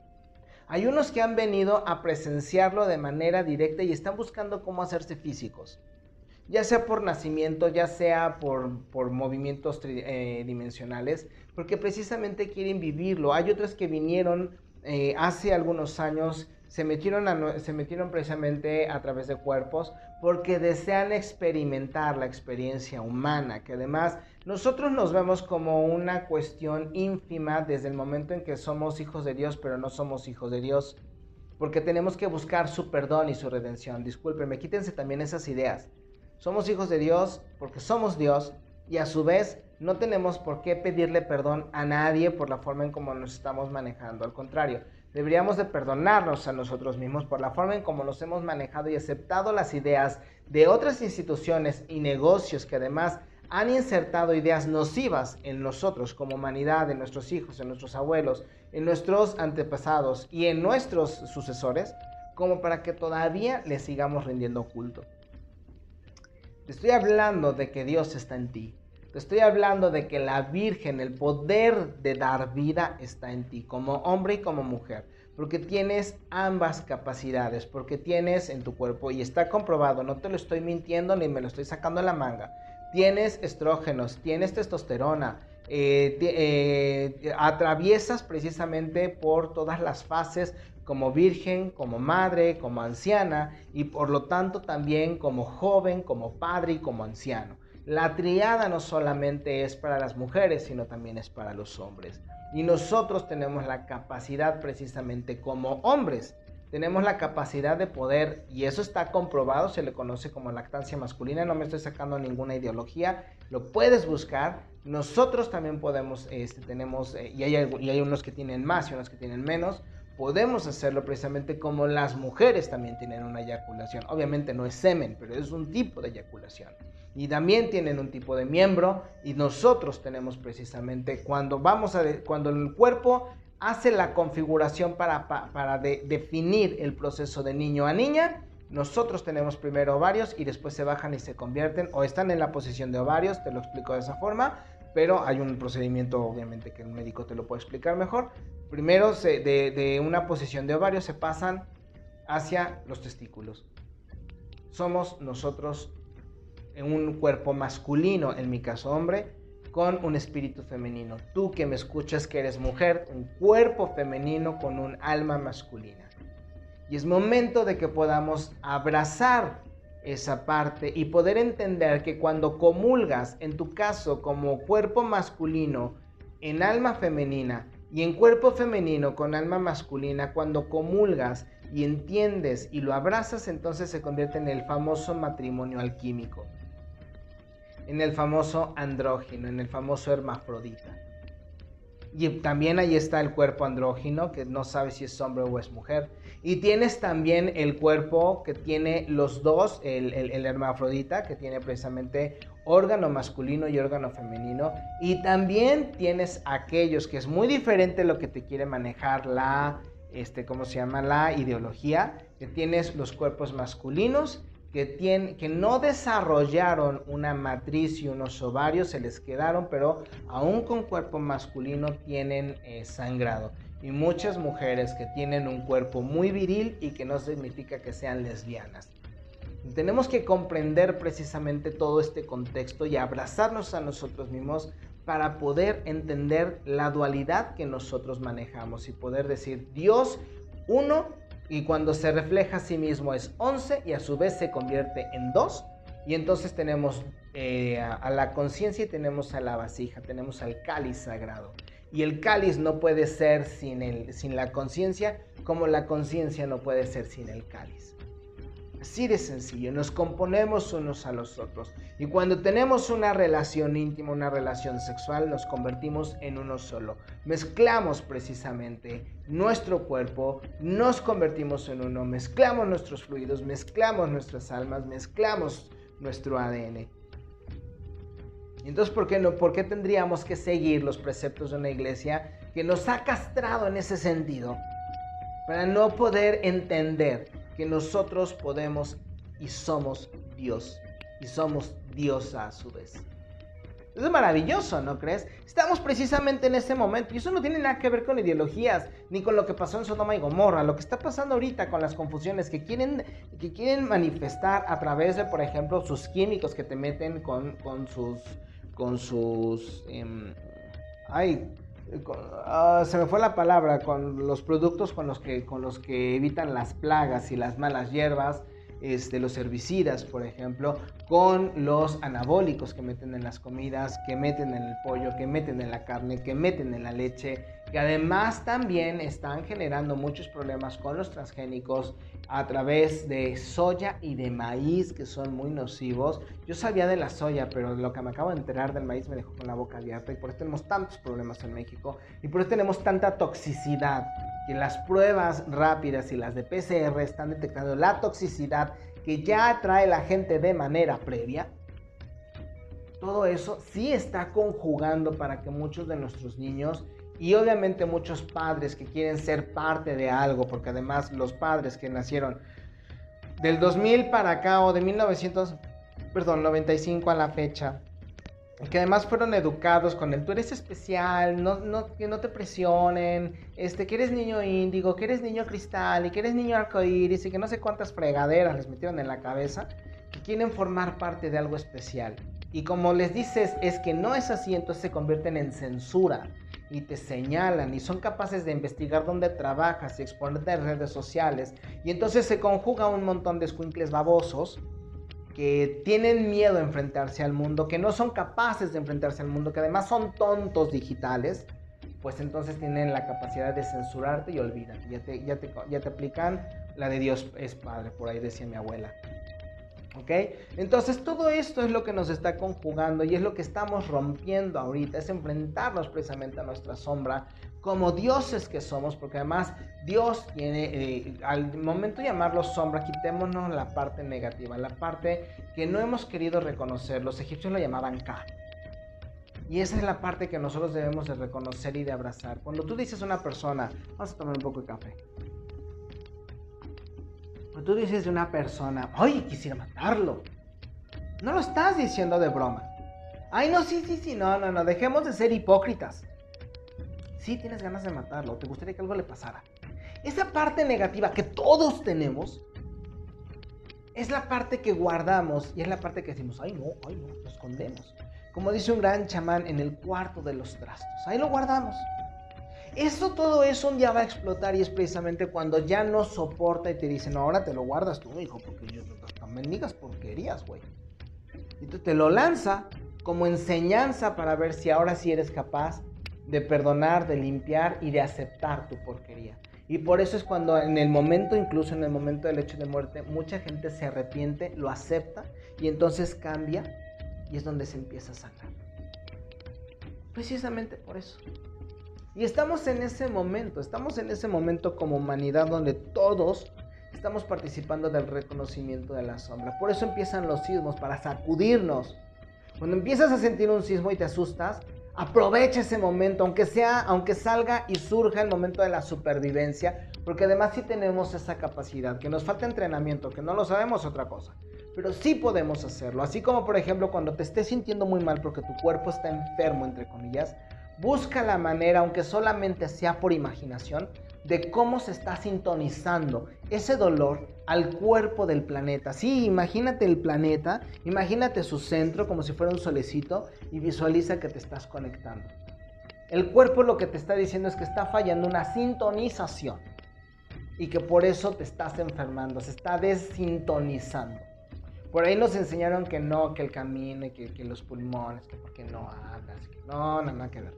Hay unos que han venido a presenciarlo de manera directa y están buscando cómo hacerse físicos, ya sea por nacimiento, ya sea por, por movimientos tridimensionales, eh, porque precisamente quieren vivirlo. Hay otros que vinieron eh, hace algunos años se metieron, se metieron precisamente a través de cuerpos porque desean experimentar la experiencia humana, que además nosotros nos vemos como una cuestión ínfima desde el momento en que somos hijos de Dios, pero no somos hijos de Dios, porque tenemos que buscar su perdón y su redención. Discúlpenme, quítense también esas ideas. Somos hijos de Dios porque somos Dios y a su vez no tenemos por qué pedirle perdón a nadie por la forma en cómo nos estamos manejando. Al contrario, Deberíamos de perdonarnos a nosotros mismos por la forma en cómo nos hemos manejado y aceptado las ideas de otras instituciones y negocios que además han insertado ideas nocivas en nosotros como humanidad, en nuestros hijos, en nuestros abuelos, en nuestros antepasados y en nuestros sucesores, como para que todavía le sigamos rindiendo culto. Te estoy hablando de que Dios está en ti. Te estoy hablando de que la Virgen, el poder de dar vida está en ti, como hombre y como mujer, porque tienes ambas capacidades, porque tienes en tu cuerpo, y está comprobado, no te lo estoy mintiendo ni me lo estoy sacando de la manga, tienes estrógenos, tienes testosterona, eh, eh, atraviesas precisamente por todas las fases como virgen, como madre, como anciana y por lo tanto también como joven, como padre y como anciano. La triada no solamente es para las mujeres, sino también es para los hombres. Y nosotros tenemos la capacidad precisamente como hombres. Tenemos la capacidad de poder, y eso está comprobado, se le conoce como lactancia masculina, no me estoy sacando ninguna ideología, lo puedes buscar. Nosotros también podemos, este, tenemos, eh, y, hay, y hay unos que tienen más y unos que tienen menos, podemos hacerlo precisamente como las mujeres también tienen una eyaculación. Obviamente no es semen, pero es un tipo de eyaculación y también tienen un tipo de miembro y nosotros tenemos precisamente cuando vamos a cuando el cuerpo hace la configuración para, para, definir el proceso de niño a niña, nosotros tenemos primero ovarios y después se bajan y se convierten o están en la posición de ovarios, te lo explico de esa forma, pero hay un procedimiento obviamente que el médico te lo puede explicar mejor. Primero se, de, de una posición de ovarios se pasan hacia los testículos. Somos nosotros en un cuerpo masculino, en mi caso hombre, con un espíritu femenino. Tú que me escuchas que eres mujer, un cuerpo femenino con un alma masculina. Y es momento de que podamos abrazar esa parte y poder entender que cuando comulgas, en tu caso como cuerpo masculino, en alma femenina, y en cuerpo femenino con alma masculina, cuando comulgas y entiendes y lo abrazas, entonces se convierte en el famoso matrimonio alquímico, en el famoso andrógino, en el famoso hermafrodita. Y también ahí está el cuerpo andrógino, que no sabe si es hombre o es mujer. Y tienes también el cuerpo que tiene los dos, el, el, hermafrodita, que tiene precisamente órgano masculino y órgano femenino. Y también tienes aquellos que es muy diferente lo que te quiere manejar la, este, ¿cómo se llama? La ideología, que tienes los cuerpos masculinos que, que no desarrollaron una matriz y unos ovarios, se les quedaron, pero aún con cuerpo masculino tienen eh, sangrado. Y muchas mujeres que tienen un cuerpo muy viril y que no significa que sean lesbianas. Tenemos que comprender precisamente todo este contexto y abrazarnos a nosotros mismos para poder entender la dualidad que nosotros manejamos y poder decir Dios uno y cuando se refleja a sí mismo es 11 y a su vez se convierte en 2 y entonces tenemos eh, a, la conciencia y tenemos a la vasija, tenemos al cáliz sagrado. Y el cáliz no puede ser sin, el, sin la conciencia como la conciencia no puede ser sin el cáliz. Así de sencillo, nos componemos unos a los otros. Y cuando tenemos una relación íntima, una relación sexual, nos convertimos en uno solo. Mezclamos precisamente nuestro cuerpo, nos convertimos en uno, mezclamos nuestros fluidos, mezclamos nuestras almas, mezclamos nuestro ADN. Entonces, ¿por qué no? ¿Por qué tendríamos que seguir los preceptos de una iglesia que nos ha castrado en ese sentido? Para no poder entender que nosotros podemos y somos Dios. Y somos Dios a su vez. es maravilloso, ¿no crees? Estamos precisamente en ese momento y eso no tiene nada que ver con ideologías ni con lo que pasó en Sodoma y Gomorra. Lo que está pasando ahorita con las confusiones que quieren, que quieren manifestar a través de, por ejemplo, sus químicos que te meten con, con sus... Con sus em, ay, Ah, se me fue la palabra, con los productos con los, que, con los que evitan las plagas y las malas hierbas, este, los herbicidas, por ejemplo, con los anabólicos que meten en las comidas, que meten en el pollo, que meten en la carne, que meten en la leche, que además también están generando muchos problemas con los transgénicos a través de soya y de maíz que son muy nocivos. Yo sabía de la soya, pero lo que me acabo de enterar del maíz me dejó con la boca abierta y por eso tenemos tantos problemas en México y por eso tenemos tanta toxicidad. Que las pruebas rápidas y las de PCR están detectando la toxicidad que ya trae la gente de manera previa. Todo eso sí está conjugando para que muchos de nuestros niños y obviamente muchos padres que quieren ser parte de algo, porque además los padres que nacieron del 2000 para acá o de 1900, perdón, 95 a la fecha, que además fueron educados con el tú eres especial, no, no, que no te presionen, este, que eres niño índigo, que eres niño cristal y que eres niño arcoíris y que no sé cuántas fregaderas les metieron en la cabeza, que quieren formar parte de algo especial. Y como les dices, es que no es así, entonces se convierten en censura y te señalan y son capaces de investigar dónde trabajas y exponerte en redes sociales. Y entonces se conjuga un montón de squinkles babosos que tienen miedo a enfrentarse al mundo, que no son capaces de enfrentarse al mundo, que además son tontos digitales, pues entonces tienen la capacidad de censurarte y olvídate. Ya te, ya te, ya te aplican la de Dios es Padre, por ahí decía mi abuela. ¿Ok? Entonces todo esto es lo que nos está conjugando y es lo que estamos rompiendo ahorita, es enfrentarnos precisamente a nuestra sombra como dioses que somos, porque además Dios tiene, eh, al momento de llamarlo sombra, quitémonos la parte negativa, la parte que no hemos querido reconocer, los egipcios lo llamaban Ka. Y esa es la parte que nosotros debemos de reconocer y de abrazar. Cuando tú dices a una persona, vamos a tomar un poco de café tú dices de una persona, ¡ay, quisiera matarlo! No lo estás diciendo de broma. Ay, no, sí, sí, sí, no, no, no, dejemos de ser hipócritas. Sí, tienes ganas de matarlo, te gustaría que algo le pasara. Esa parte negativa que todos tenemos es la parte que guardamos y es la parte que decimos, ay, no, ay, no, lo escondemos. Como dice un gran chamán, en el cuarto de los trastos. Ahí lo guardamos. Eso, todo eso un día va a explotar y es precisamente cuando ya no soporta y te dice, no, ahora te lo guardas tú, hijo, porque yo también digas porquerías, güey. Tú te lo lanza como enseñanza para ver si ahora sí eres capaz de perdonar, de limpiar y de aceptar tu porquería. Y por eso es cuando en el momento, incluso en el momento del hecho de muerte, mucha gente se arrepiente, lo acepta y entonces cambia y es donde se empieza a sanar. Precisamente por eso. Y estamos en ese momento, estamos en ese momento como humanidad donde todos estamos participando del reconocimiento de la sombra. Por eso empiezan los sismos, para sacudirnos. Cuando empiezas a sentir un sismo y te asustas, Aprovecha ese momento, aunque sea, aunque salga y surja el momento de la supervivencia, porque además sí tenemos esa capacidad, que nos falta entrenamiento, que no lo sabemos otra cosa, pero sí podemos hacerlo. Así como por ejemplo cuando te estés sintiendo muy mal porque tu cuerpo está enfermo, entre comillas, busca la manera, aunque solamente sea por imaginación, de cómo se está sintonizando ese dolor al cuerpo del planeta. Sí, imagínate el planeta, imagínate su centro como si fuera un solecito y visualiza que te estás conectando. El cuerpo lo que te está diciendo es que está fallando una sintonización y que por eso te estás enfermando, se está desintonizando. Por ahí nos enseñaron que no, que el camino, que, que los pulmones, que no hablas, que no, no, nada que ver.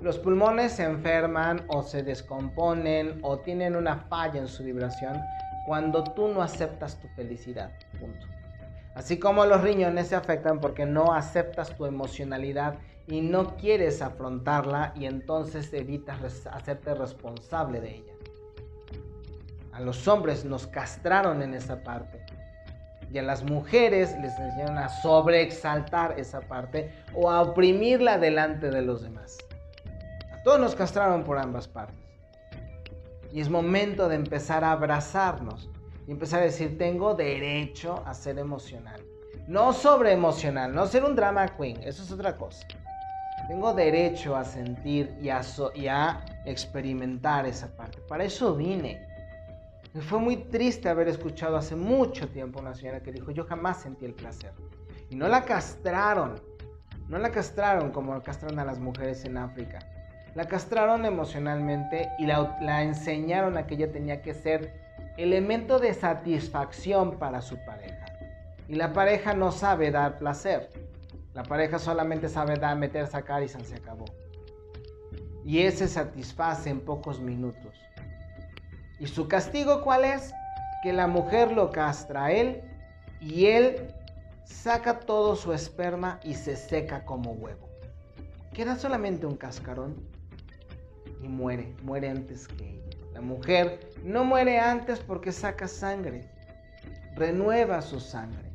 Los pulmones se enferman o se descomponen o tienen una falla en su vibración cuando tú no aceptas tu felicidad. Punto. Así como los riñones se afectan porque no aceptas tu emocionalidad y no quieres afrontarla y entonces evitas hacerte responsable de ella. A los hombres nos castraron en esa parte y a las mujeres les enseñaron a sobreexaltar esa parte o a oprimirla delante de los demás. Todos nos castraron por ambas partes. Y es momento de empezar a abrazarnos y empezar a decir, tengo derecho a ser emocional. No sobre emocional, no ser un drama queen, eso es otra cosa. Tengo derecho a sentir y a, y a experimentar esa parte. Para eso vine. Y fue muy triste haber escuchado hace mucho tiempo una señora que dijo, yo jamás sentí el placer. Y no la castraron, no la castraron como castran a las mujeres en África. La castraron emocionalmente y la, enseñaron a que ella tenía que ser elemento de satisfacción para su pareja. Y la pareja no sabe dar placer. La pareja solamente sabe dar, meter, sacar y se acabó. Y ese satisface en pocos minutos. ¿Y su castigo cuál es? Que la mujer lo castra a él y él saca todo su esperma y se seca como huevo. Queda solamente un cascarón y muere, muere antes que ella. La mujer no muere antes porque saca sangre, renueva su sangre.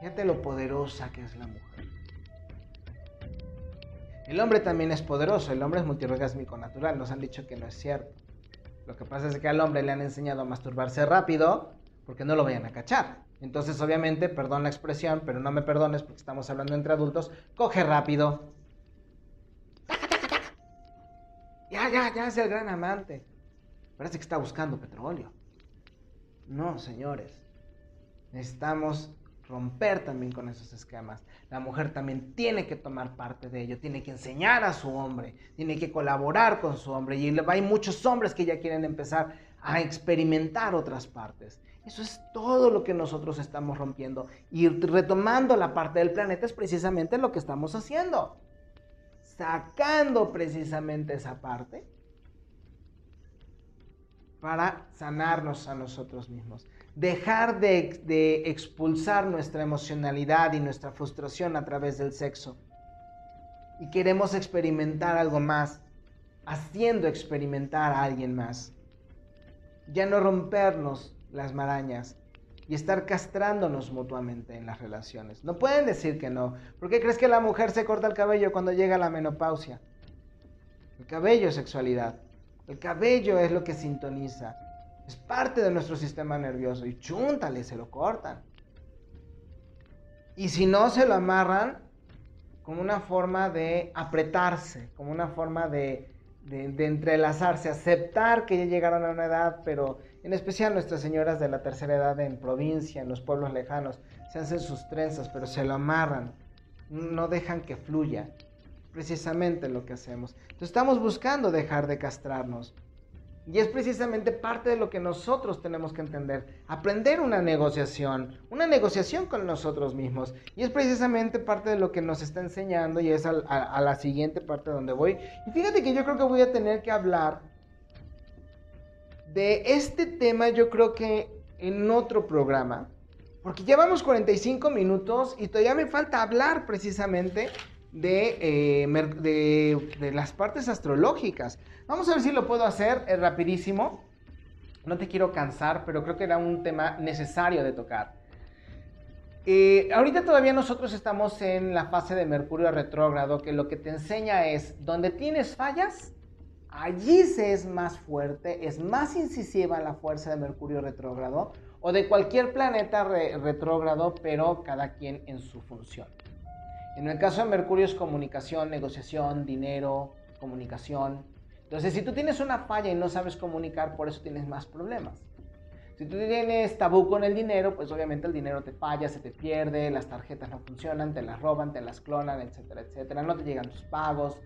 Fíjate lo poderosa que es la mujer. El hombre también es poderoso, el hombre es multiorgásmico natural, nos han dicho que no es cierto. Lo que pasa es que al hombre le han enseñado a masturbarse rápido porque no lo vayan a cachar. Entonces, obviamente, perdón la expresión, pero no me perdones porque estamos hablando entre adultos, coge rápido, Ya, ya, ya es el gran amante. Parece que está buscando petróleo. No, señores. Necesitamos romper también con esos esquemas. La mujer también tiene que tomar parte de ello, tiene que enseñar a su hombre, tiene que colaborar con su hombre. Y hay muchos hombres que ya quieren empezar a experimentar otras partes. Eso es todo lo que nosotros estamos rompiendo. Y retomando la parte del planeta es precisamente lo que estamos haciendo sacando precisamente esa parte para sanarnos a nosotros mismos. Dejar de, expulsar nuestra emocionalidad y nuestra frustración a través del sexo. Y queremos experimentar algo más, haciendo experimentar a alguien más. Ya no rompernos las marañas, y estar castrándonos mutuamente en las relaciones. No pueden decir que no. ¿Por qué crees que la mujer se corta el cabello cuando llega la menopausia? El cabello es sexualidad. El cabello es lo que sintoniza. Es parte de nuestro sistema nervioso. Y chúntale, se lo cortan. Y si no, se lo amarran como una forma de apretarse, como una forma de, de entrelazarse, aceptar que ya llegaron a una edad, pero en especial nuestras señoras de la tercera edad en provincia, en los pueblos lejanos, se hacen sus trenzas, pero se lo amarran, no dejan que fluya. precisamente lo que hacemos. Entonces estamos buscando dejar de castrarnos. Y es precisamente parte de lo que nosotros tenemos que entender. Aprender una negociación, una negociación con nosotros mismos. Y es precisamente parte de lo que nos está enseñando y es a, la siguiente parte donde voy. Y fíjate que yo creo que voy a tener que hablar de este tema, yo creo que en otro programa. Porque llevamos 45 minutos y todavía me falta hablar precisamente de, eh, de, las partes astrológicas. Vamos a ver si lo puedo hacer es rapidísimo. No te quiero cansar, pero creo que era un tema necesario de tocar. Eh, ahorita todavía nosotros estamos en la fase de Mercurio retrógrado, que lo que te enseña es, donde tienes fallas, allí se es más fuerte, es más incisiva la fuerza de Mercurio retrógrado o de cualquier planeta retrógrado, pero cada quien en su función. En el caso de Mercurio es comunicación, negociación, dinero, comunicación. Entonces, si tú tienes una falla y no sabes comunicar, por eso tienes más problemas. Si tú tienes tabú con el dinero, pues obviamente el dinero te falla, se te pierde, las tarjetas no funcionan, te las roban, te las clonan, etcétera, etcétera. No te llegan tus pagos.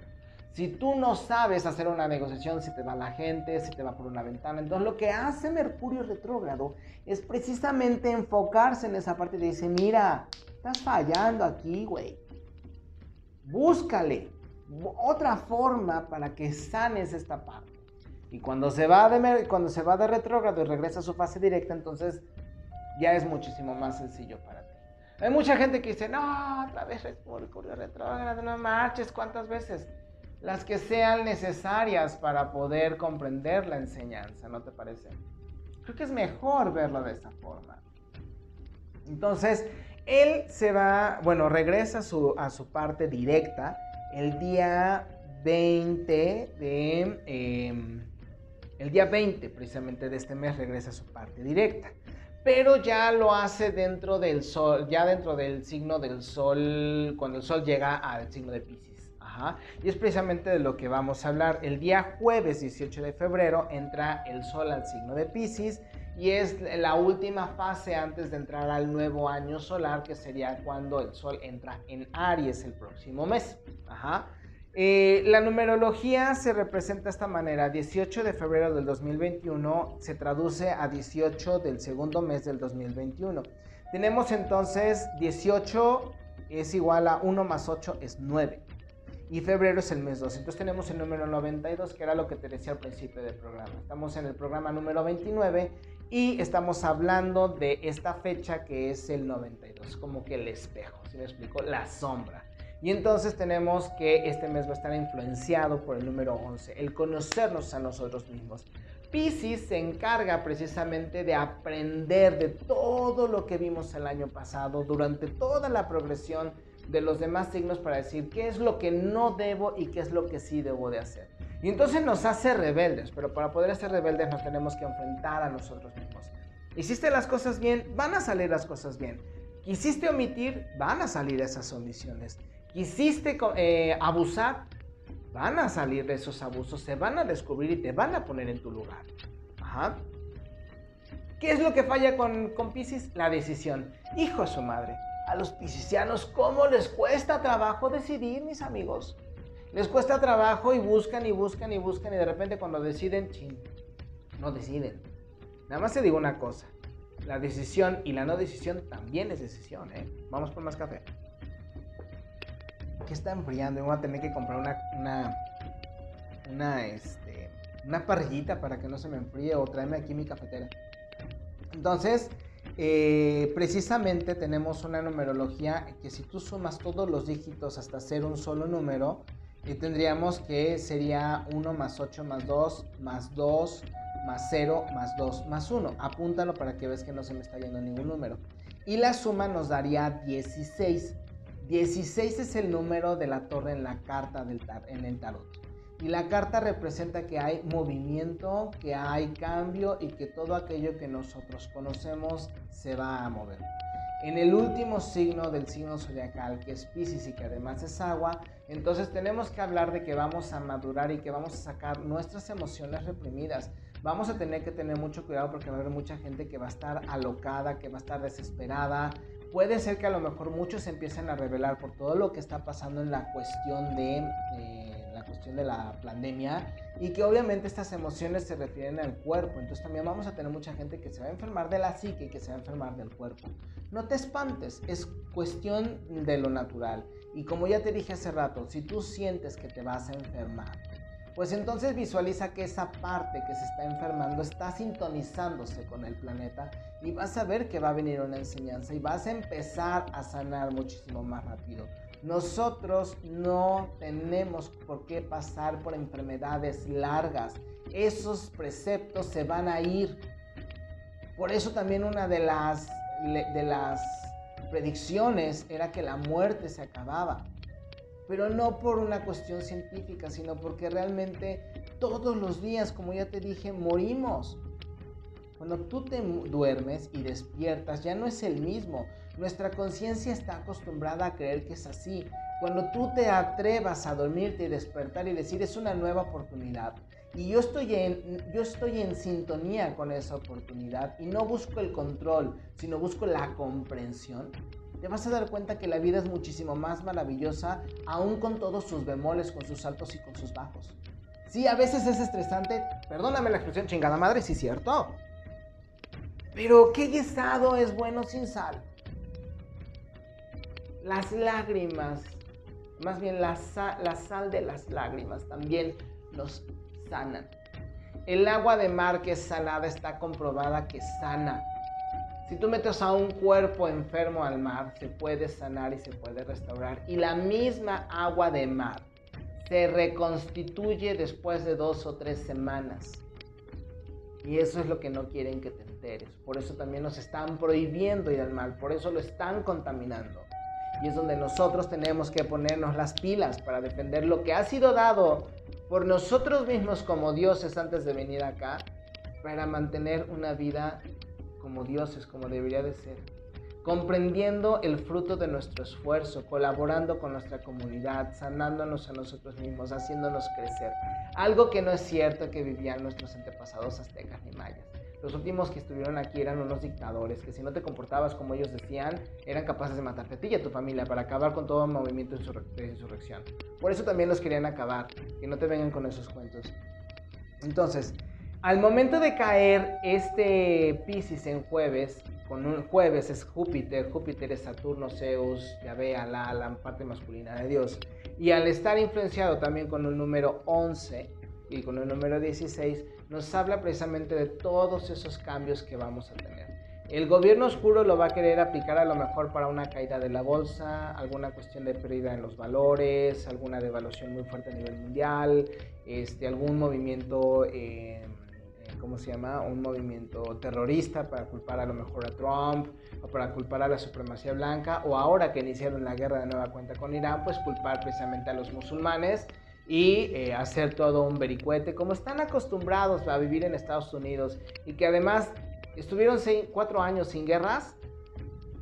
Si tú no sabes hacer una negociación, si te va la gente, si te va por una ventana. Entonces lo que hace Mercurio retrógrado es precisamente enfocarse en esa parte y dice, mira, estás fallando aquí, güey búscale otra forma para que sanes esta parte. Y cuando se va de, cuando se va de retrógrado y regresa a su fase directa, entonces ya es muchísimo más sencillo para ti. Hay mucha gente que dice, no, otra vez Mercurio retrógrado, no marches, ¿cuántas veces? Las que sean necesarias para poder comprender la enseñanza, ¿no te parece? Creo que es mejor verlo de esa forma. Entonces, él se va, bueno, regresa a su, a su parte directa el día 20 de... Em, el día 20 precisamente de este mes regresa a su parte directa. Pero ya lo hace dentro del sol, ya dentro del signo del sol, cuando el sol llega al signo de Pisces. Y es precisamente de lo que vamos a hablar. El día jueves 18 de febrero entra el sol al signo de Pisces y es la última fase antes de entrar al nuevo año solar, que sería cuando el Sol entra en Aries el próximo mes. Eh, la numerología se representa de esta manera. 18 de febrero del 2021 se traduce a 18 del segundo mes del 2021. Tenemos entonces 18 es igual a 1 más 8 es 9. Y febrero es el mes 2. Entonces tenemos el número 92, que era lo que te decía al principio del programa. Estamos en el programa número 29 y estamos hablando de esta fecha que es el 92, como que el espejo, si me explico? La sombra. Y entonces tenemos que este mes va a estar influenciado por el número 11, el conocernos a nosotros mismos. Pisces se encarga precisamente de aprender de todo lo que vimos el año pasado, durante toda la progresión de los demás signos para decir qué es lo que no debo y qué es lo que sí debo de hacer. Y entonces nos hace rebeldes, pero para poder ser rebeldes nos tenemos que enfrentar a nosotros mismos. Hiciste las cosas bien, van a salir las cosas bien. Quisiste omitir, van a salir esas omisiones. Quisiste eh, abusar, van a salir esos abusos, se van a descubrir y te van a poner en tu lugar. Ajá. ¿Qué es lo que falla con, con Pisces? La decisión. Hijo de su madre. A los piscianos, ¿cómo les cuesta trabajo decidir, mis amigos? Les cuesta trabajo y buscan y buscan y buscan y de repente cuando deciden, chin, no deciden. Nada más te digo una cosa, la decisión y la no decisión también es decisión, ¿eh? Vamos por más café. ¿Qué está enfriando? Voy a tener que comprar una, una, una, este, una parrillita para que no se me enfríe o traerme aquí mi cafetera. Entonces, eh, precisamente tenemos una numerología que si tú sumas todos los dígitos hasta ser un solo número, y tendríamos que sería 1 más 8 más 2 más 2 más 0 más 2 más 1. Apúntalo para que veas que no se me está yendo ningún número. Y la suma nos daría 16. 16 es el número de la torre en la carta del en el tarot. Y la carta representa que hay movimiento, que hay cambio y que todo aquello que nosotros conocemos se va a mover. En el último signo del signo zodiacal, que es Pisces y que además es agua, entonces tenemos que hablar de que vamos a madurar y que vamos a sacar nuestras emociones reprimidas. Vamos a tener que tener mucho cuidado porque va a haber mucha gente que va a estar alocada, que va a estar desesperada, puede ser que a lo mejor muchos empiecen a revelar por todo lo que está pasando en la cuestión de eh, la cuestión de la pandemia y que obviamente estas emociones se refieren al cuerpo. Entonces también vamos a tener mucha gente que se va a enfermar de la psique y que se va a enfermar del cuerpo. No te espantes, es cuestión de lo natural. Y como ya te dije hace rato, si tú sientes que te vas a enfermar, pues entonces visualiza que esa parte que se está enfermando está sintonizándose con el planeta y vas a ver que va a venir una enseñanza y vas a empezar a sanar muchísimo más rápido. Nosotros no tenemos por qué pasar por enfermedades largas. Esos preceptos se van a ir. Por eso también una de las, de las predicciones era que la muerte se acababa. Pero no por una cuestión científica, sino porque realmente todos los días, como ya te dije, morimos. Cuando tú te duermes y despiertas, ya no es el mismo. Nuestra conciencia está acostumbrada a creer que es así. Cuando tú te atrevas a dormirte y despertar y decir es una nueva oportunidad, y yo estoy, en, yo estoy en sintonía con esa oportunidad y no busco el control, sino busco la comprensión, te vas a dar cuenta que la vida es muchísimo más maravillosa, aún con todos sus bemoles, con sus altos y con sus bajos. Sí, a veces es estresante, perdóname la expresión chingada madre, sí cierto. Pero ¿qué guisado es bueno sin sal? Las lágrimas, más bien la, sal de las lágrimas también nos sanan. El agua de mar que es salada está comprobada que sana. Si tú metes a un cuerpo enfermo al mar, se puede sanar y se puede restaurar. Y la misma agua de mar se reconstituye después de dos o tres semanas. Y eso es lo que no quieren que te Por eso también nos están prohibiendo ir al mar. Por eso lo están contaminando. Y es donde nosotros tenemos que ponernos las pilas para defender lo que ha sido dado por nosotros mismos como dioses antes de venir acá. Para mantener una vida como dioses, como debería de ser comprendiendo el fruto de nuestro esfuerzo, colaborando con nuestra comunidad, sanándonos a nosotros mismos, haciéndonos crecer. Algo que no es cierto que vivían nuestros antepasados aztecas ni mayas. Los últimos que estuvieron aquí eran unos dictadores que si no te comportabas como ellos decían, eran capaces de matarte a ti y a tu familia para acabar con todo movimiento de insurrección. Por eso también los querían acabar, que no te vengan con esos cuentos. Entonces, al momento de caer este Pisces en jueves, con un jueves es Júpiter, Júpiter es Saturno, Zeus, Yahvé, Alá, la parte masculina de Dios. Y al estar influenciado también con el número 11 y con el número 16, nos habla precisamente de todos esos cambios que vamos a tener. El gobierno oscuro lo va a querer aplicar a lo mejor para una caída de la bolsa, alguna cuestión de pérdida en los valores, alguna devaluación muy fuerte a nivel mundial, este, algún movimiento... Eh, ¿cómo se llama? Un movimiento terrorista para culpar a lo mejor a Trump o para culpar a la supremacía blanca o ahora que iniciaron la guerra de nueva cuenta con Irán, pues culpar precisamente a los musulmanes y eh, hacer todo un vericuete, como están acostumbrados a vivir en Estados Unidos y que además estuvieron cuatro años sin guerras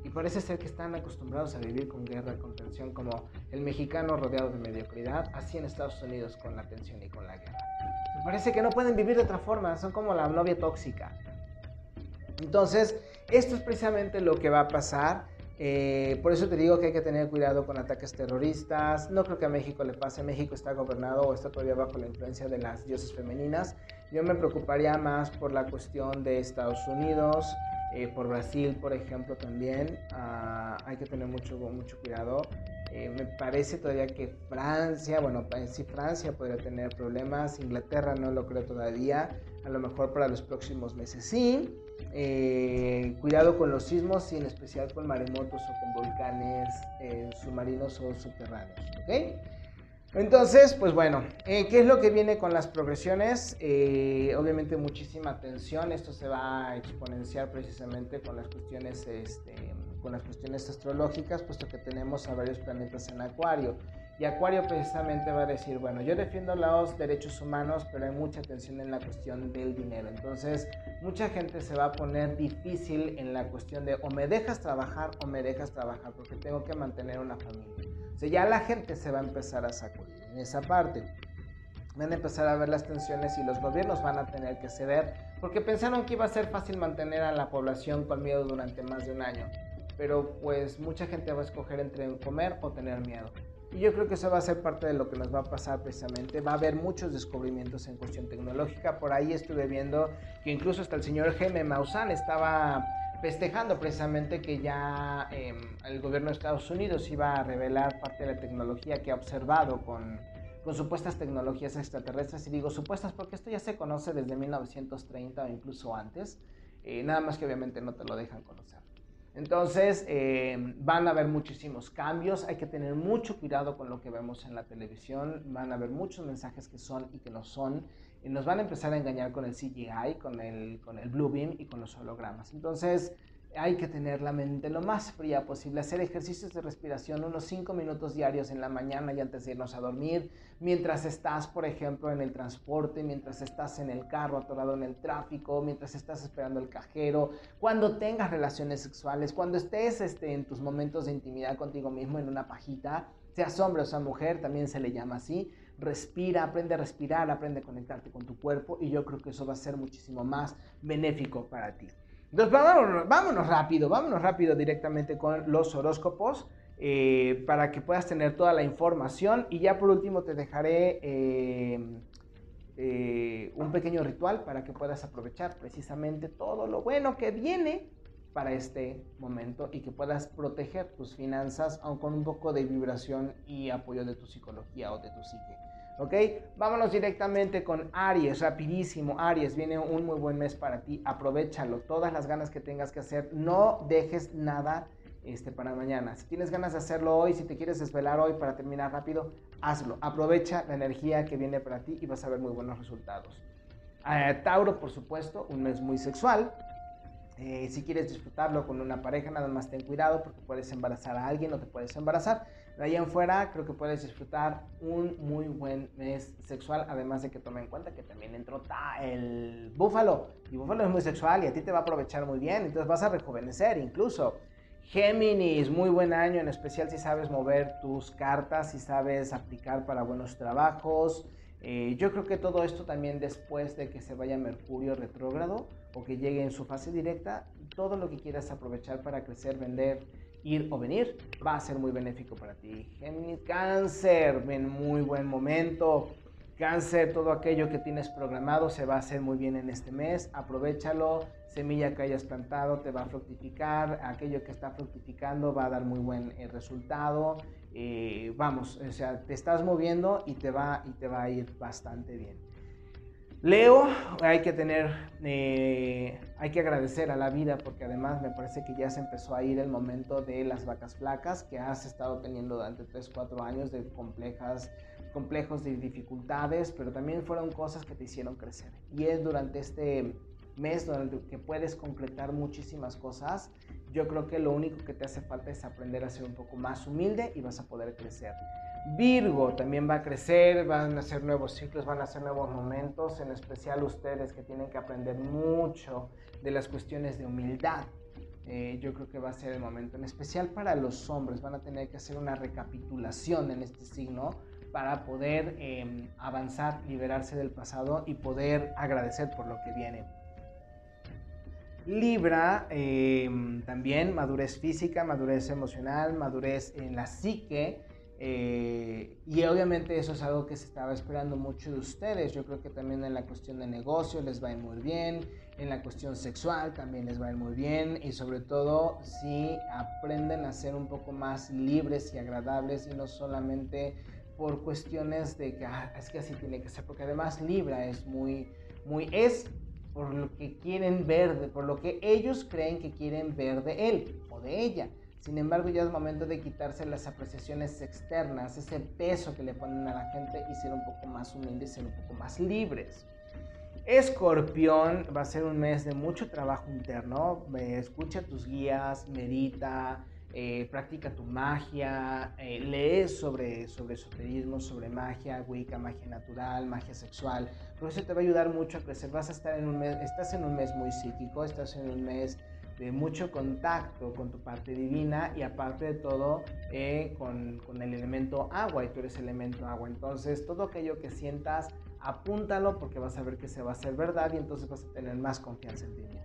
y parece ser que están acostumbrados a vivir con guerra, con tensión, como el mexicano rodeado de mediocridad, así en Estados Unidos con la tensión y con la guerra. Me parece que no pueden vivir de otra forma, son como la novia tóxica. Entonces, esto es precisamente lo que va a pasar. Eh, por eso te digo que hay que tener cuidado con ataques terroristas. No creo que a México le pase. México está gobernado o está todavía bajo la influencia de las diosas femeninas. Yo me preocuparía más por la cuestión de Estados Unidos, eh, por Brasil, por ejemplo, también. Ah, hay que tener mucho, mucho cuidado. Eh, me parece todavía que Francia, bueno, sí Francia podría tener problemas, Inglaterra no lo creo todavía, a lo mejor para los próximos meses sí. Eh, cuidado con los sismos y en especial con maremotos o con volcanes eh, submarinos o subterráneos. Entonces, pues bueno, ¿qué es lo que viene con las progresiones? obviamente muchísima atención, esto se va a exponenciar precisamente con las cuestiones este, con las cuestiones astrológicas, puesto que tenemos a varios planetas en Acuario. Y Acuario precisamente va a decir, bueno, yo defiendo los derechos humanos, pero hay mucha tensión en la cuestión del dinero. Entonces, mucha gente se va a poner difícil en la cuestión de o me dejas trabajar o me dejas trabajar, porque tengo que mantener una familia. O sea, ya la gente se va a empezar a sacudir en esa parte. Van a empezar a ver las tensiones y los gobiernos van a tener que ceder, porque pensaron que iba a ser fácil mantener a la población con miedo durante más de un año pero pues mucha gente va a escoger entre comer o tener miedo. Y yo creo que eso va a ser parte de lo que nos va a pasar precisamente. Va a haber muchos descubrimientos en cuestión tecnológica. Por ahí estuve viendo que incluso hasta el señor Jaime Maussan estaba festejando precisamente que ya em, el gobierno de Estados Unidos iba a revelar parte de la tecnología que ha observado con, supuestas tecnologías extraterrestres. Y digo supuestas porque esto ya se conoce desde 1930 o incluso antes. Eh, nada más que obviamente no te lo dejan conocer. Entonces, eh, van a haber muchísimos cambios, hay que tener mucho cuidado con lo que vemos en la televisión, van a haber muchos mensajes que son y que no son, y nos van a empezar a engañar con el CGI, con el, con el Blue Beam y con los hologramas. Entonces, hay que tener la mente lo más fría posible, hacer ejercicios de respiración unos 5 minutos diarios en la mañana y antes de irnos a dormir, mientras estás, por ejemplo, en el transporte, mientras estás en el carro atorado en el tráfico, mientras estás esperando el cajero, cuando tengas relaciones sexuales, cuando estés este, en tus momentos de intimidad contigo mismo en una pajita, seas hombre o sea mujer, también se le llama así, respira, aprende a respirar, aprende a conectarte con tu cuerpo y yo creo que eso va a ser muchísimo más benéfico para ti. Entonces, vámonos, rápido, vámonos rápido directamente con los horóscopos eh, para que puedas tener toda la información. Y ya por último te dejaré eh, eh, un pequeño ritual para que puedas aprovechar precisamente todo lo bueno que viene para este momento y que puedas proteger tus finanzas aun con un poco de vibración y apoyo de tu psicología o de tu psique. ¿Ok? Vámonos directamente con Aries, rapidísimo. Aries, viene un muy buen mes para ti. Aprovechalo. Todas las ganas que tengas que hacer. No dejes nada este, para mañana. Si tienes ganas de hacerlo hoy, si te quieres desvelar hoy para terminar rápido, hazlo. Aprovecha la energía que viene para ti y vas a ver muy buenos resultados. Eh, Tauro, por supuesto, un mes muy sexual. Eh, si quieres disfrutarlo con una pareja, nada más ten cuidado porque puedes embarazar a alguien o te puedes embarazar. De ahí en fuera, creo que puedes disfrutar un muy buen mes sexual, además de que tome en cuenta que también entró el búfalo. Y búfalo es muy sexual y a ti te va a aprovechar muy bien, entonces vas a rejuvenecer incluso. Géminis, muy buen año, en especial si sabes mover tus cartas, si sabes aplicar para buenos trabajos. Eh, yo creo que todo esto también después de que se vaya Mercurio retrógrado o que llegue en su fase directa, todo lo que quieras aprovechar para crecer, vender, ir o venir, va a ser muy benéfico para ti. Géminis, cáncer, en muy buen momento. Cáncer, todo aquello que tienes programado se va a hacer muy bien en este mes. Aprovechalo. Semilla que hayas plantado te va a fructificar. Aquello que está fructificando va a dar muy buen eh, resultado. Eh, vamos, o sea, te estás moviendo y te va, y te va a ir bastante bien. Leo, hay que tener, eh, hay que agradecer a la vida porque además me parece que ya se empezó a ir el momento de las vacas flacas que has estado teniendo durante 3, 4 años de complejas, complejos de dificultades, pero también fueron cosas que te hicieron crecer. Y es durante este mes durante que puedes concretar muchísimas cosas, yo creo que lo único que te hace falta es aprender a ser un poco más humilde y vas a poder crecer. Virgo también va a crecer, van a ser nuevos ciclos, van a ser nuevos momentos, en especial ustedes que tienen que aprender mucho de las cuestiones de humildad. Eh, yo creo que va a ser el momento, en especial para los hombres, van a tener que hacer una recapitulación en este signo para poder em, avanzar, liberarse del pasado y poder agradecer por lo que viene. Libra, em, también madurez física, madurez emocional, madurez en la psique, eh, y obviamente eso es algo que se estaba esperando mucho de ustedes. Yo creo que también en la cuestión de negocio les va a ir muy bien, en la cuestión sexual también les va a ir muy bien y sobre todo si aprenden a ser un poco más libres y agradables y no solamente por cuestiones de que ah, es que así tiene que ser, porque además Libra es muy, muy, es por lo que quieren ver, por lo que ellos creen que quieren ver de él o de ella. Sin embargo, ya es momento de quitarse las apreciaciones externas, ese peso que le ponen a la gente y ser un poco más humildes, ser un poco más libres. Escorpión va a ser un mes de mucho trabajo interno. Escucha tus guías, medita, eh, practica tu magia, eh, lees sobre, sobre esoterismo, sobre magia, wicca, magia natural, magia sexual. Por eso te va a ayudar mucho a crecer. Vas a estar en un mes, estás en un mes muy psíquico, estás en un mes de mucho contacto con tu parte divina y aparte de todo eh, con, con, el elemento agua y tú eres elemento agua. Entonces todo aquello que sientas, apúntalo porque vas a ver que se va a hacer verdad y entonces vas a tener más confianza en ti mismo.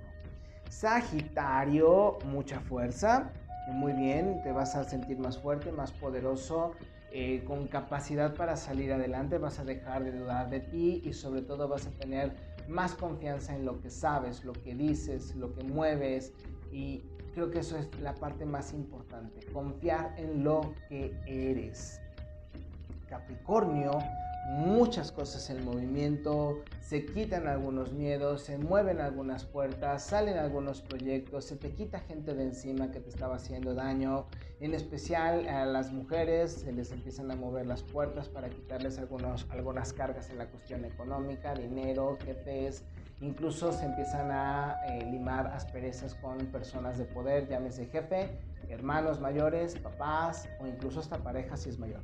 Sagitario, mucha fuerza. muy bien, te vas a sentir más fuerte, más poderoso, eh, con capacidad para salir adelante, vas a dejar de dudar de ti y sobre todo vas a tener más confianza en lo que sabes, lo que dices, lo que mueves y creo que eso es la parte más importante, confiar en lo que eres. Capricornio muchas cosas en movimiento, se quitan algunos miedos, se mueven algunas puertas, salen algunos proyectos, se te quita gente de encima que te estaba haciendo daño, en especial a las mujeres se les empiezan a mover las puertas para quitarles algunos, algunas cargas en la cuestión económica, dinero, jefes, incluso se empiezan a eh, limar asperezas con personas de poder, llámese jefe, hermanos mayores, papás o incluso hasta pareja si es mayor.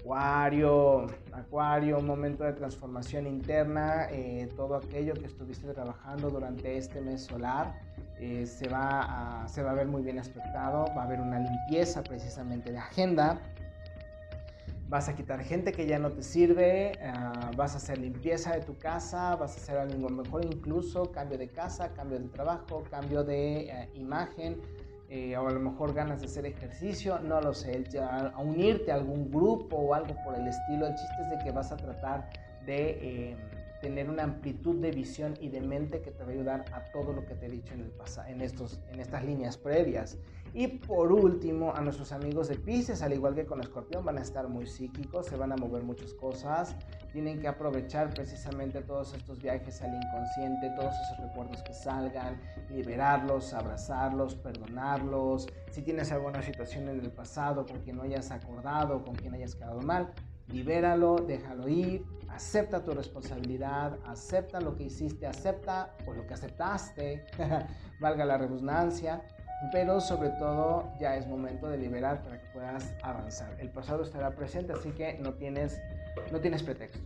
Acuario, Acuario, un momento de transformación interna, eh, todo aquello que estuviste trabajando durante este mes solar eh, se, va a, se va a ver muy bien aspectado, va a haber una limpieza precisamente de agenda, vas a quitar gente que ya no te sirve, ah, vas a hacer limpieza de tu casa, vas a hacer algo mejor incluso, cambio de casa, cambio de trabajo, cambio de eh, imagen, eh, o a lo mejor ganas de hacer ejercicio, no lo sé, a, unirte a algún grupo o algo por el estilo. El chiste es de que vas a tratar de eh, tener una amplitud de visión y de mente que te va a ayudar a todo lo que te he dicho en, el en, estos, en estas líneas previas. Y por último, a nuestros amigos de Pisces, al igual que con Escorpión, van a estar muy psíquicos, se van a mover muchas cosas, tienen que aprovechar precisamente todos estos viajes al inconsciente, todos esos recuerdos que salgan, liberarlos, abrazarlos, perdonarlos. Si tienes alguna situación en el pasado con quien no hayas acordado, con quien hayas quedado mal, libéralo, déjalo ir, acepta tu responsabilidad, acepta lo que hiciste, acepta o lo que aceptaste, valga la redundancia, pero sobre todo ya es momento de liberar para que puedas avanzar. El pasado estará presente, así que no tienes, no tienes pretexto.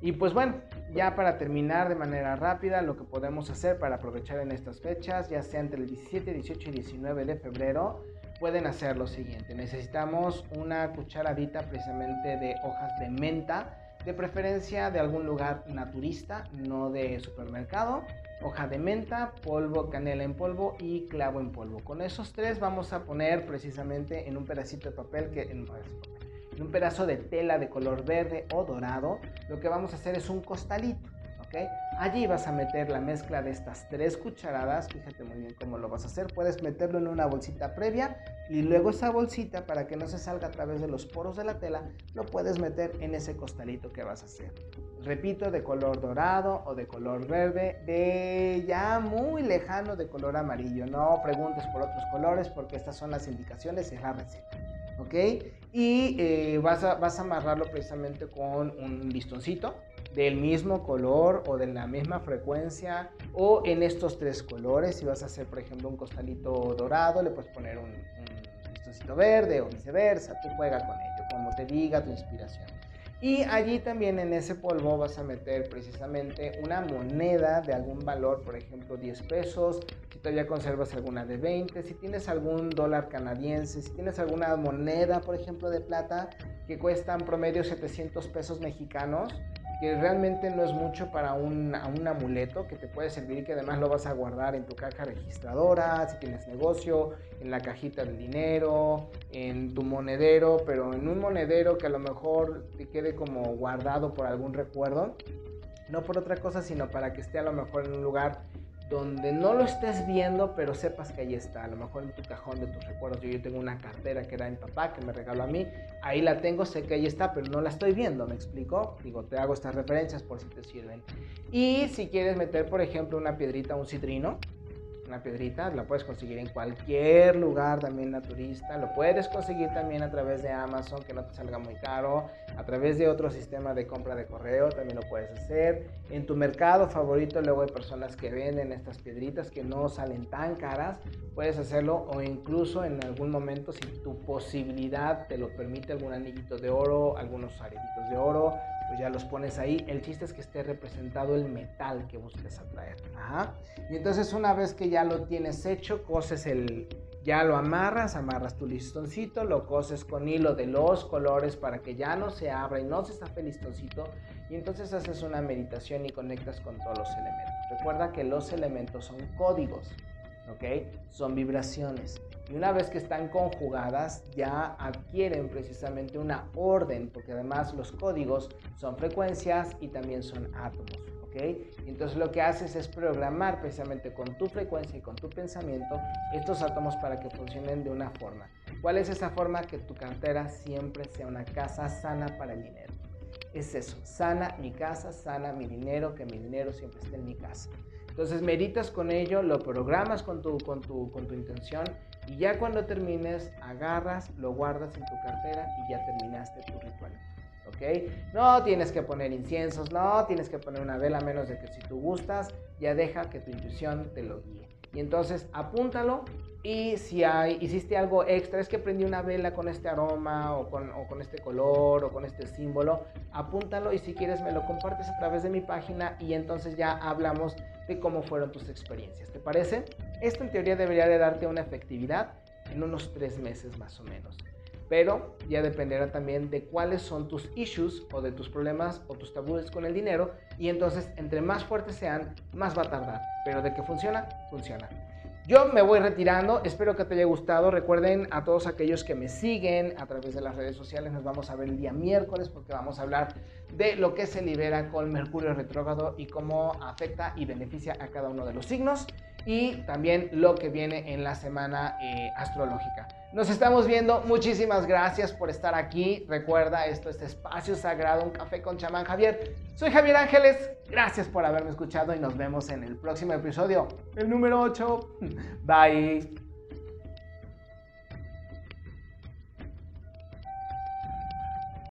Y pues bueno, ya para terminar de manera rápida, lo que podemos hacer para aprovechar en estas fechas, ya sea entre el 17, 18 y 19 de febrero, pueden hacer lo siguiente. Necesitamos una cucharadita precisamente de hojas de menta, de preferencia de algún lugar naturista, no de supermercado. Hoja de menta, polvo, canela en polvo y clavo en polvo. Con esos tres vamos a poner precisamente en un pedacito de papel que en, un pedazo de tela de color verde o dorado. Lo que vamos a hacer es un costalito. Allí vas a meter la mezcla de estas tres cucharadas, fíjate muy bien cómo lo vas a hacer, puedes meterlo en una bolsita previa y luego esa bolsita, para que no se salga a través de los poros de la tela, lo puedes meter en ese costalito que vas a hacer. Repito, de color dorado o de color verde, de ya muy lejano de color amarillo. No preguntes por otros colores porque estas son las indicaciones, es la receta. ¿Ok? Y eh, vas, a, vas a amarrarlo precisamente con un listoncito del mismo color o de la misma frecuencia o en estos tres colores. Si vas a hacer, por ejemplo, un costalito dorado, le puedes poner un, listoncito verde o viceversa. Tú juega con ello, como te diga tu inspiración. Y allí también en ese polvo vas a meter precisamente una moneda de algún valor, por ejemplo 10 pesos, si todavía conservas alguna de 20, si tienes algún dólar canadiense, si tienes alguna moneda, por ejemplo, de plata que cuestan promedio 700 pesos mexicanos, que realmente no es mucho para un, amuleto que te puede servir y que además lo vas a guardar en tu caja registradora, si tienes negocio, en la cajita del dinero, en tu monedero, pero en un monedero que a lo mejor te quede como guardado por algún recuerdo, no por otra cosa, sino para que esté a lo mejor en un lugar donde no lo estés viendo, pero sepas que ahí está, a lo mejor en tu cajón de tus recuerdos. Yo, yo tengo una cartera que era mi papá, que me regaló a mí, ahí la tengo, sé que ahí está, pero no la estoy viendo, ¿me explico? Digo, te hago estas referencias por si te sirven. Y si quieres meter, por ejemplo, una piedrita, un citrino, una piedrita, la puedes conseguir en cualquier lugar también naturista, lo puedes conseguir también a través de Amazon, que no te salga muy caro, a través de otro sistema de compra de correo, también lo puedes hacer. En tu mercado favorito luego hay personas que venden estas piedritas que no salen tan caras, puedes hacerlo o incluso en algún momento si tu posibilidad te lo permite, algún anillito de oro, algunos aretitos de oro, pues ya los pones ahí. El chiste es que esté representado el metal que busques atraer. Y entonces una vez que ya lo tienes hecho, coses el, ya lo amarras, amarras tu listoncito, lo coses con hilo de los colores para que ya no se abra y no se estafe el listoncito. Y entonces haces una meditación y conectas con todos los elementos. Recuerda que los elementos son códigos, ¿ok? Son vibraciones. Y una vez que están conjugadas, ya adquieren precisamente una orden, porque además los códigos son frecuencias y también son átomos. Entonces lo que haces es programar precisamente con tu frecuencia y con tu pensamiento estos átomos para que funcionen de una forma. ¿Cuál es esa forma? Que tu cartera siempre sea una casa sana para el dinero. Es eso, sana mi casa, sana mi dinero, que mi dinero siempre esté en mi casa. Entonces meditas con ello, lo programas con tu, con tu, con tu intención y ya cuando termines agarras, lo guardas en tu cartera y ya terminaste tu ritual. ¿ok? No tienes que poner inciensos, no tienes que poner una vela, menos de que si tú gustas, ya deja que tu intuición te lo guíe. Y entonces apúntalo y si hay, hiciste algo extra, es que prendí una vela con este aroma o con, o con, este color o con este símbolo, apúntalo y si quieres me lo compartes a través de mi página y entonces ya hablamos de cómo fueron tus experiencias. ¿Te parece? Esto en teoría debería de darte una efectividad en unos tres meses más o menos pero ya dependerá también de cuáles son tus issues o de tus problemas o tus tabúes con el dinero y entonces entre más fuertes sean, más va a tardar, pero de que funciona, funciona. Yo me voy retirando, espero que te haya gustado. Recuerden a todos aquellos que me siguen a través de las redes sociales, nos vamos a ver el día miércoles porque vamos a hablar de lo que se libera con Mercurio retrógrado y cómo afecta y beneficia a cada uno de los signos y también lo que viene en la semana eh, astrológica. Nos estamos viendo. Muchísimas gracias por estar aquí. Recuerda, esto es Espacio Sagrado, un café con chamán Javier. Soy Javier Ángeles. Gracias por haberme escuchado y nos vemos en el próximo episodio, el número 8. Bye.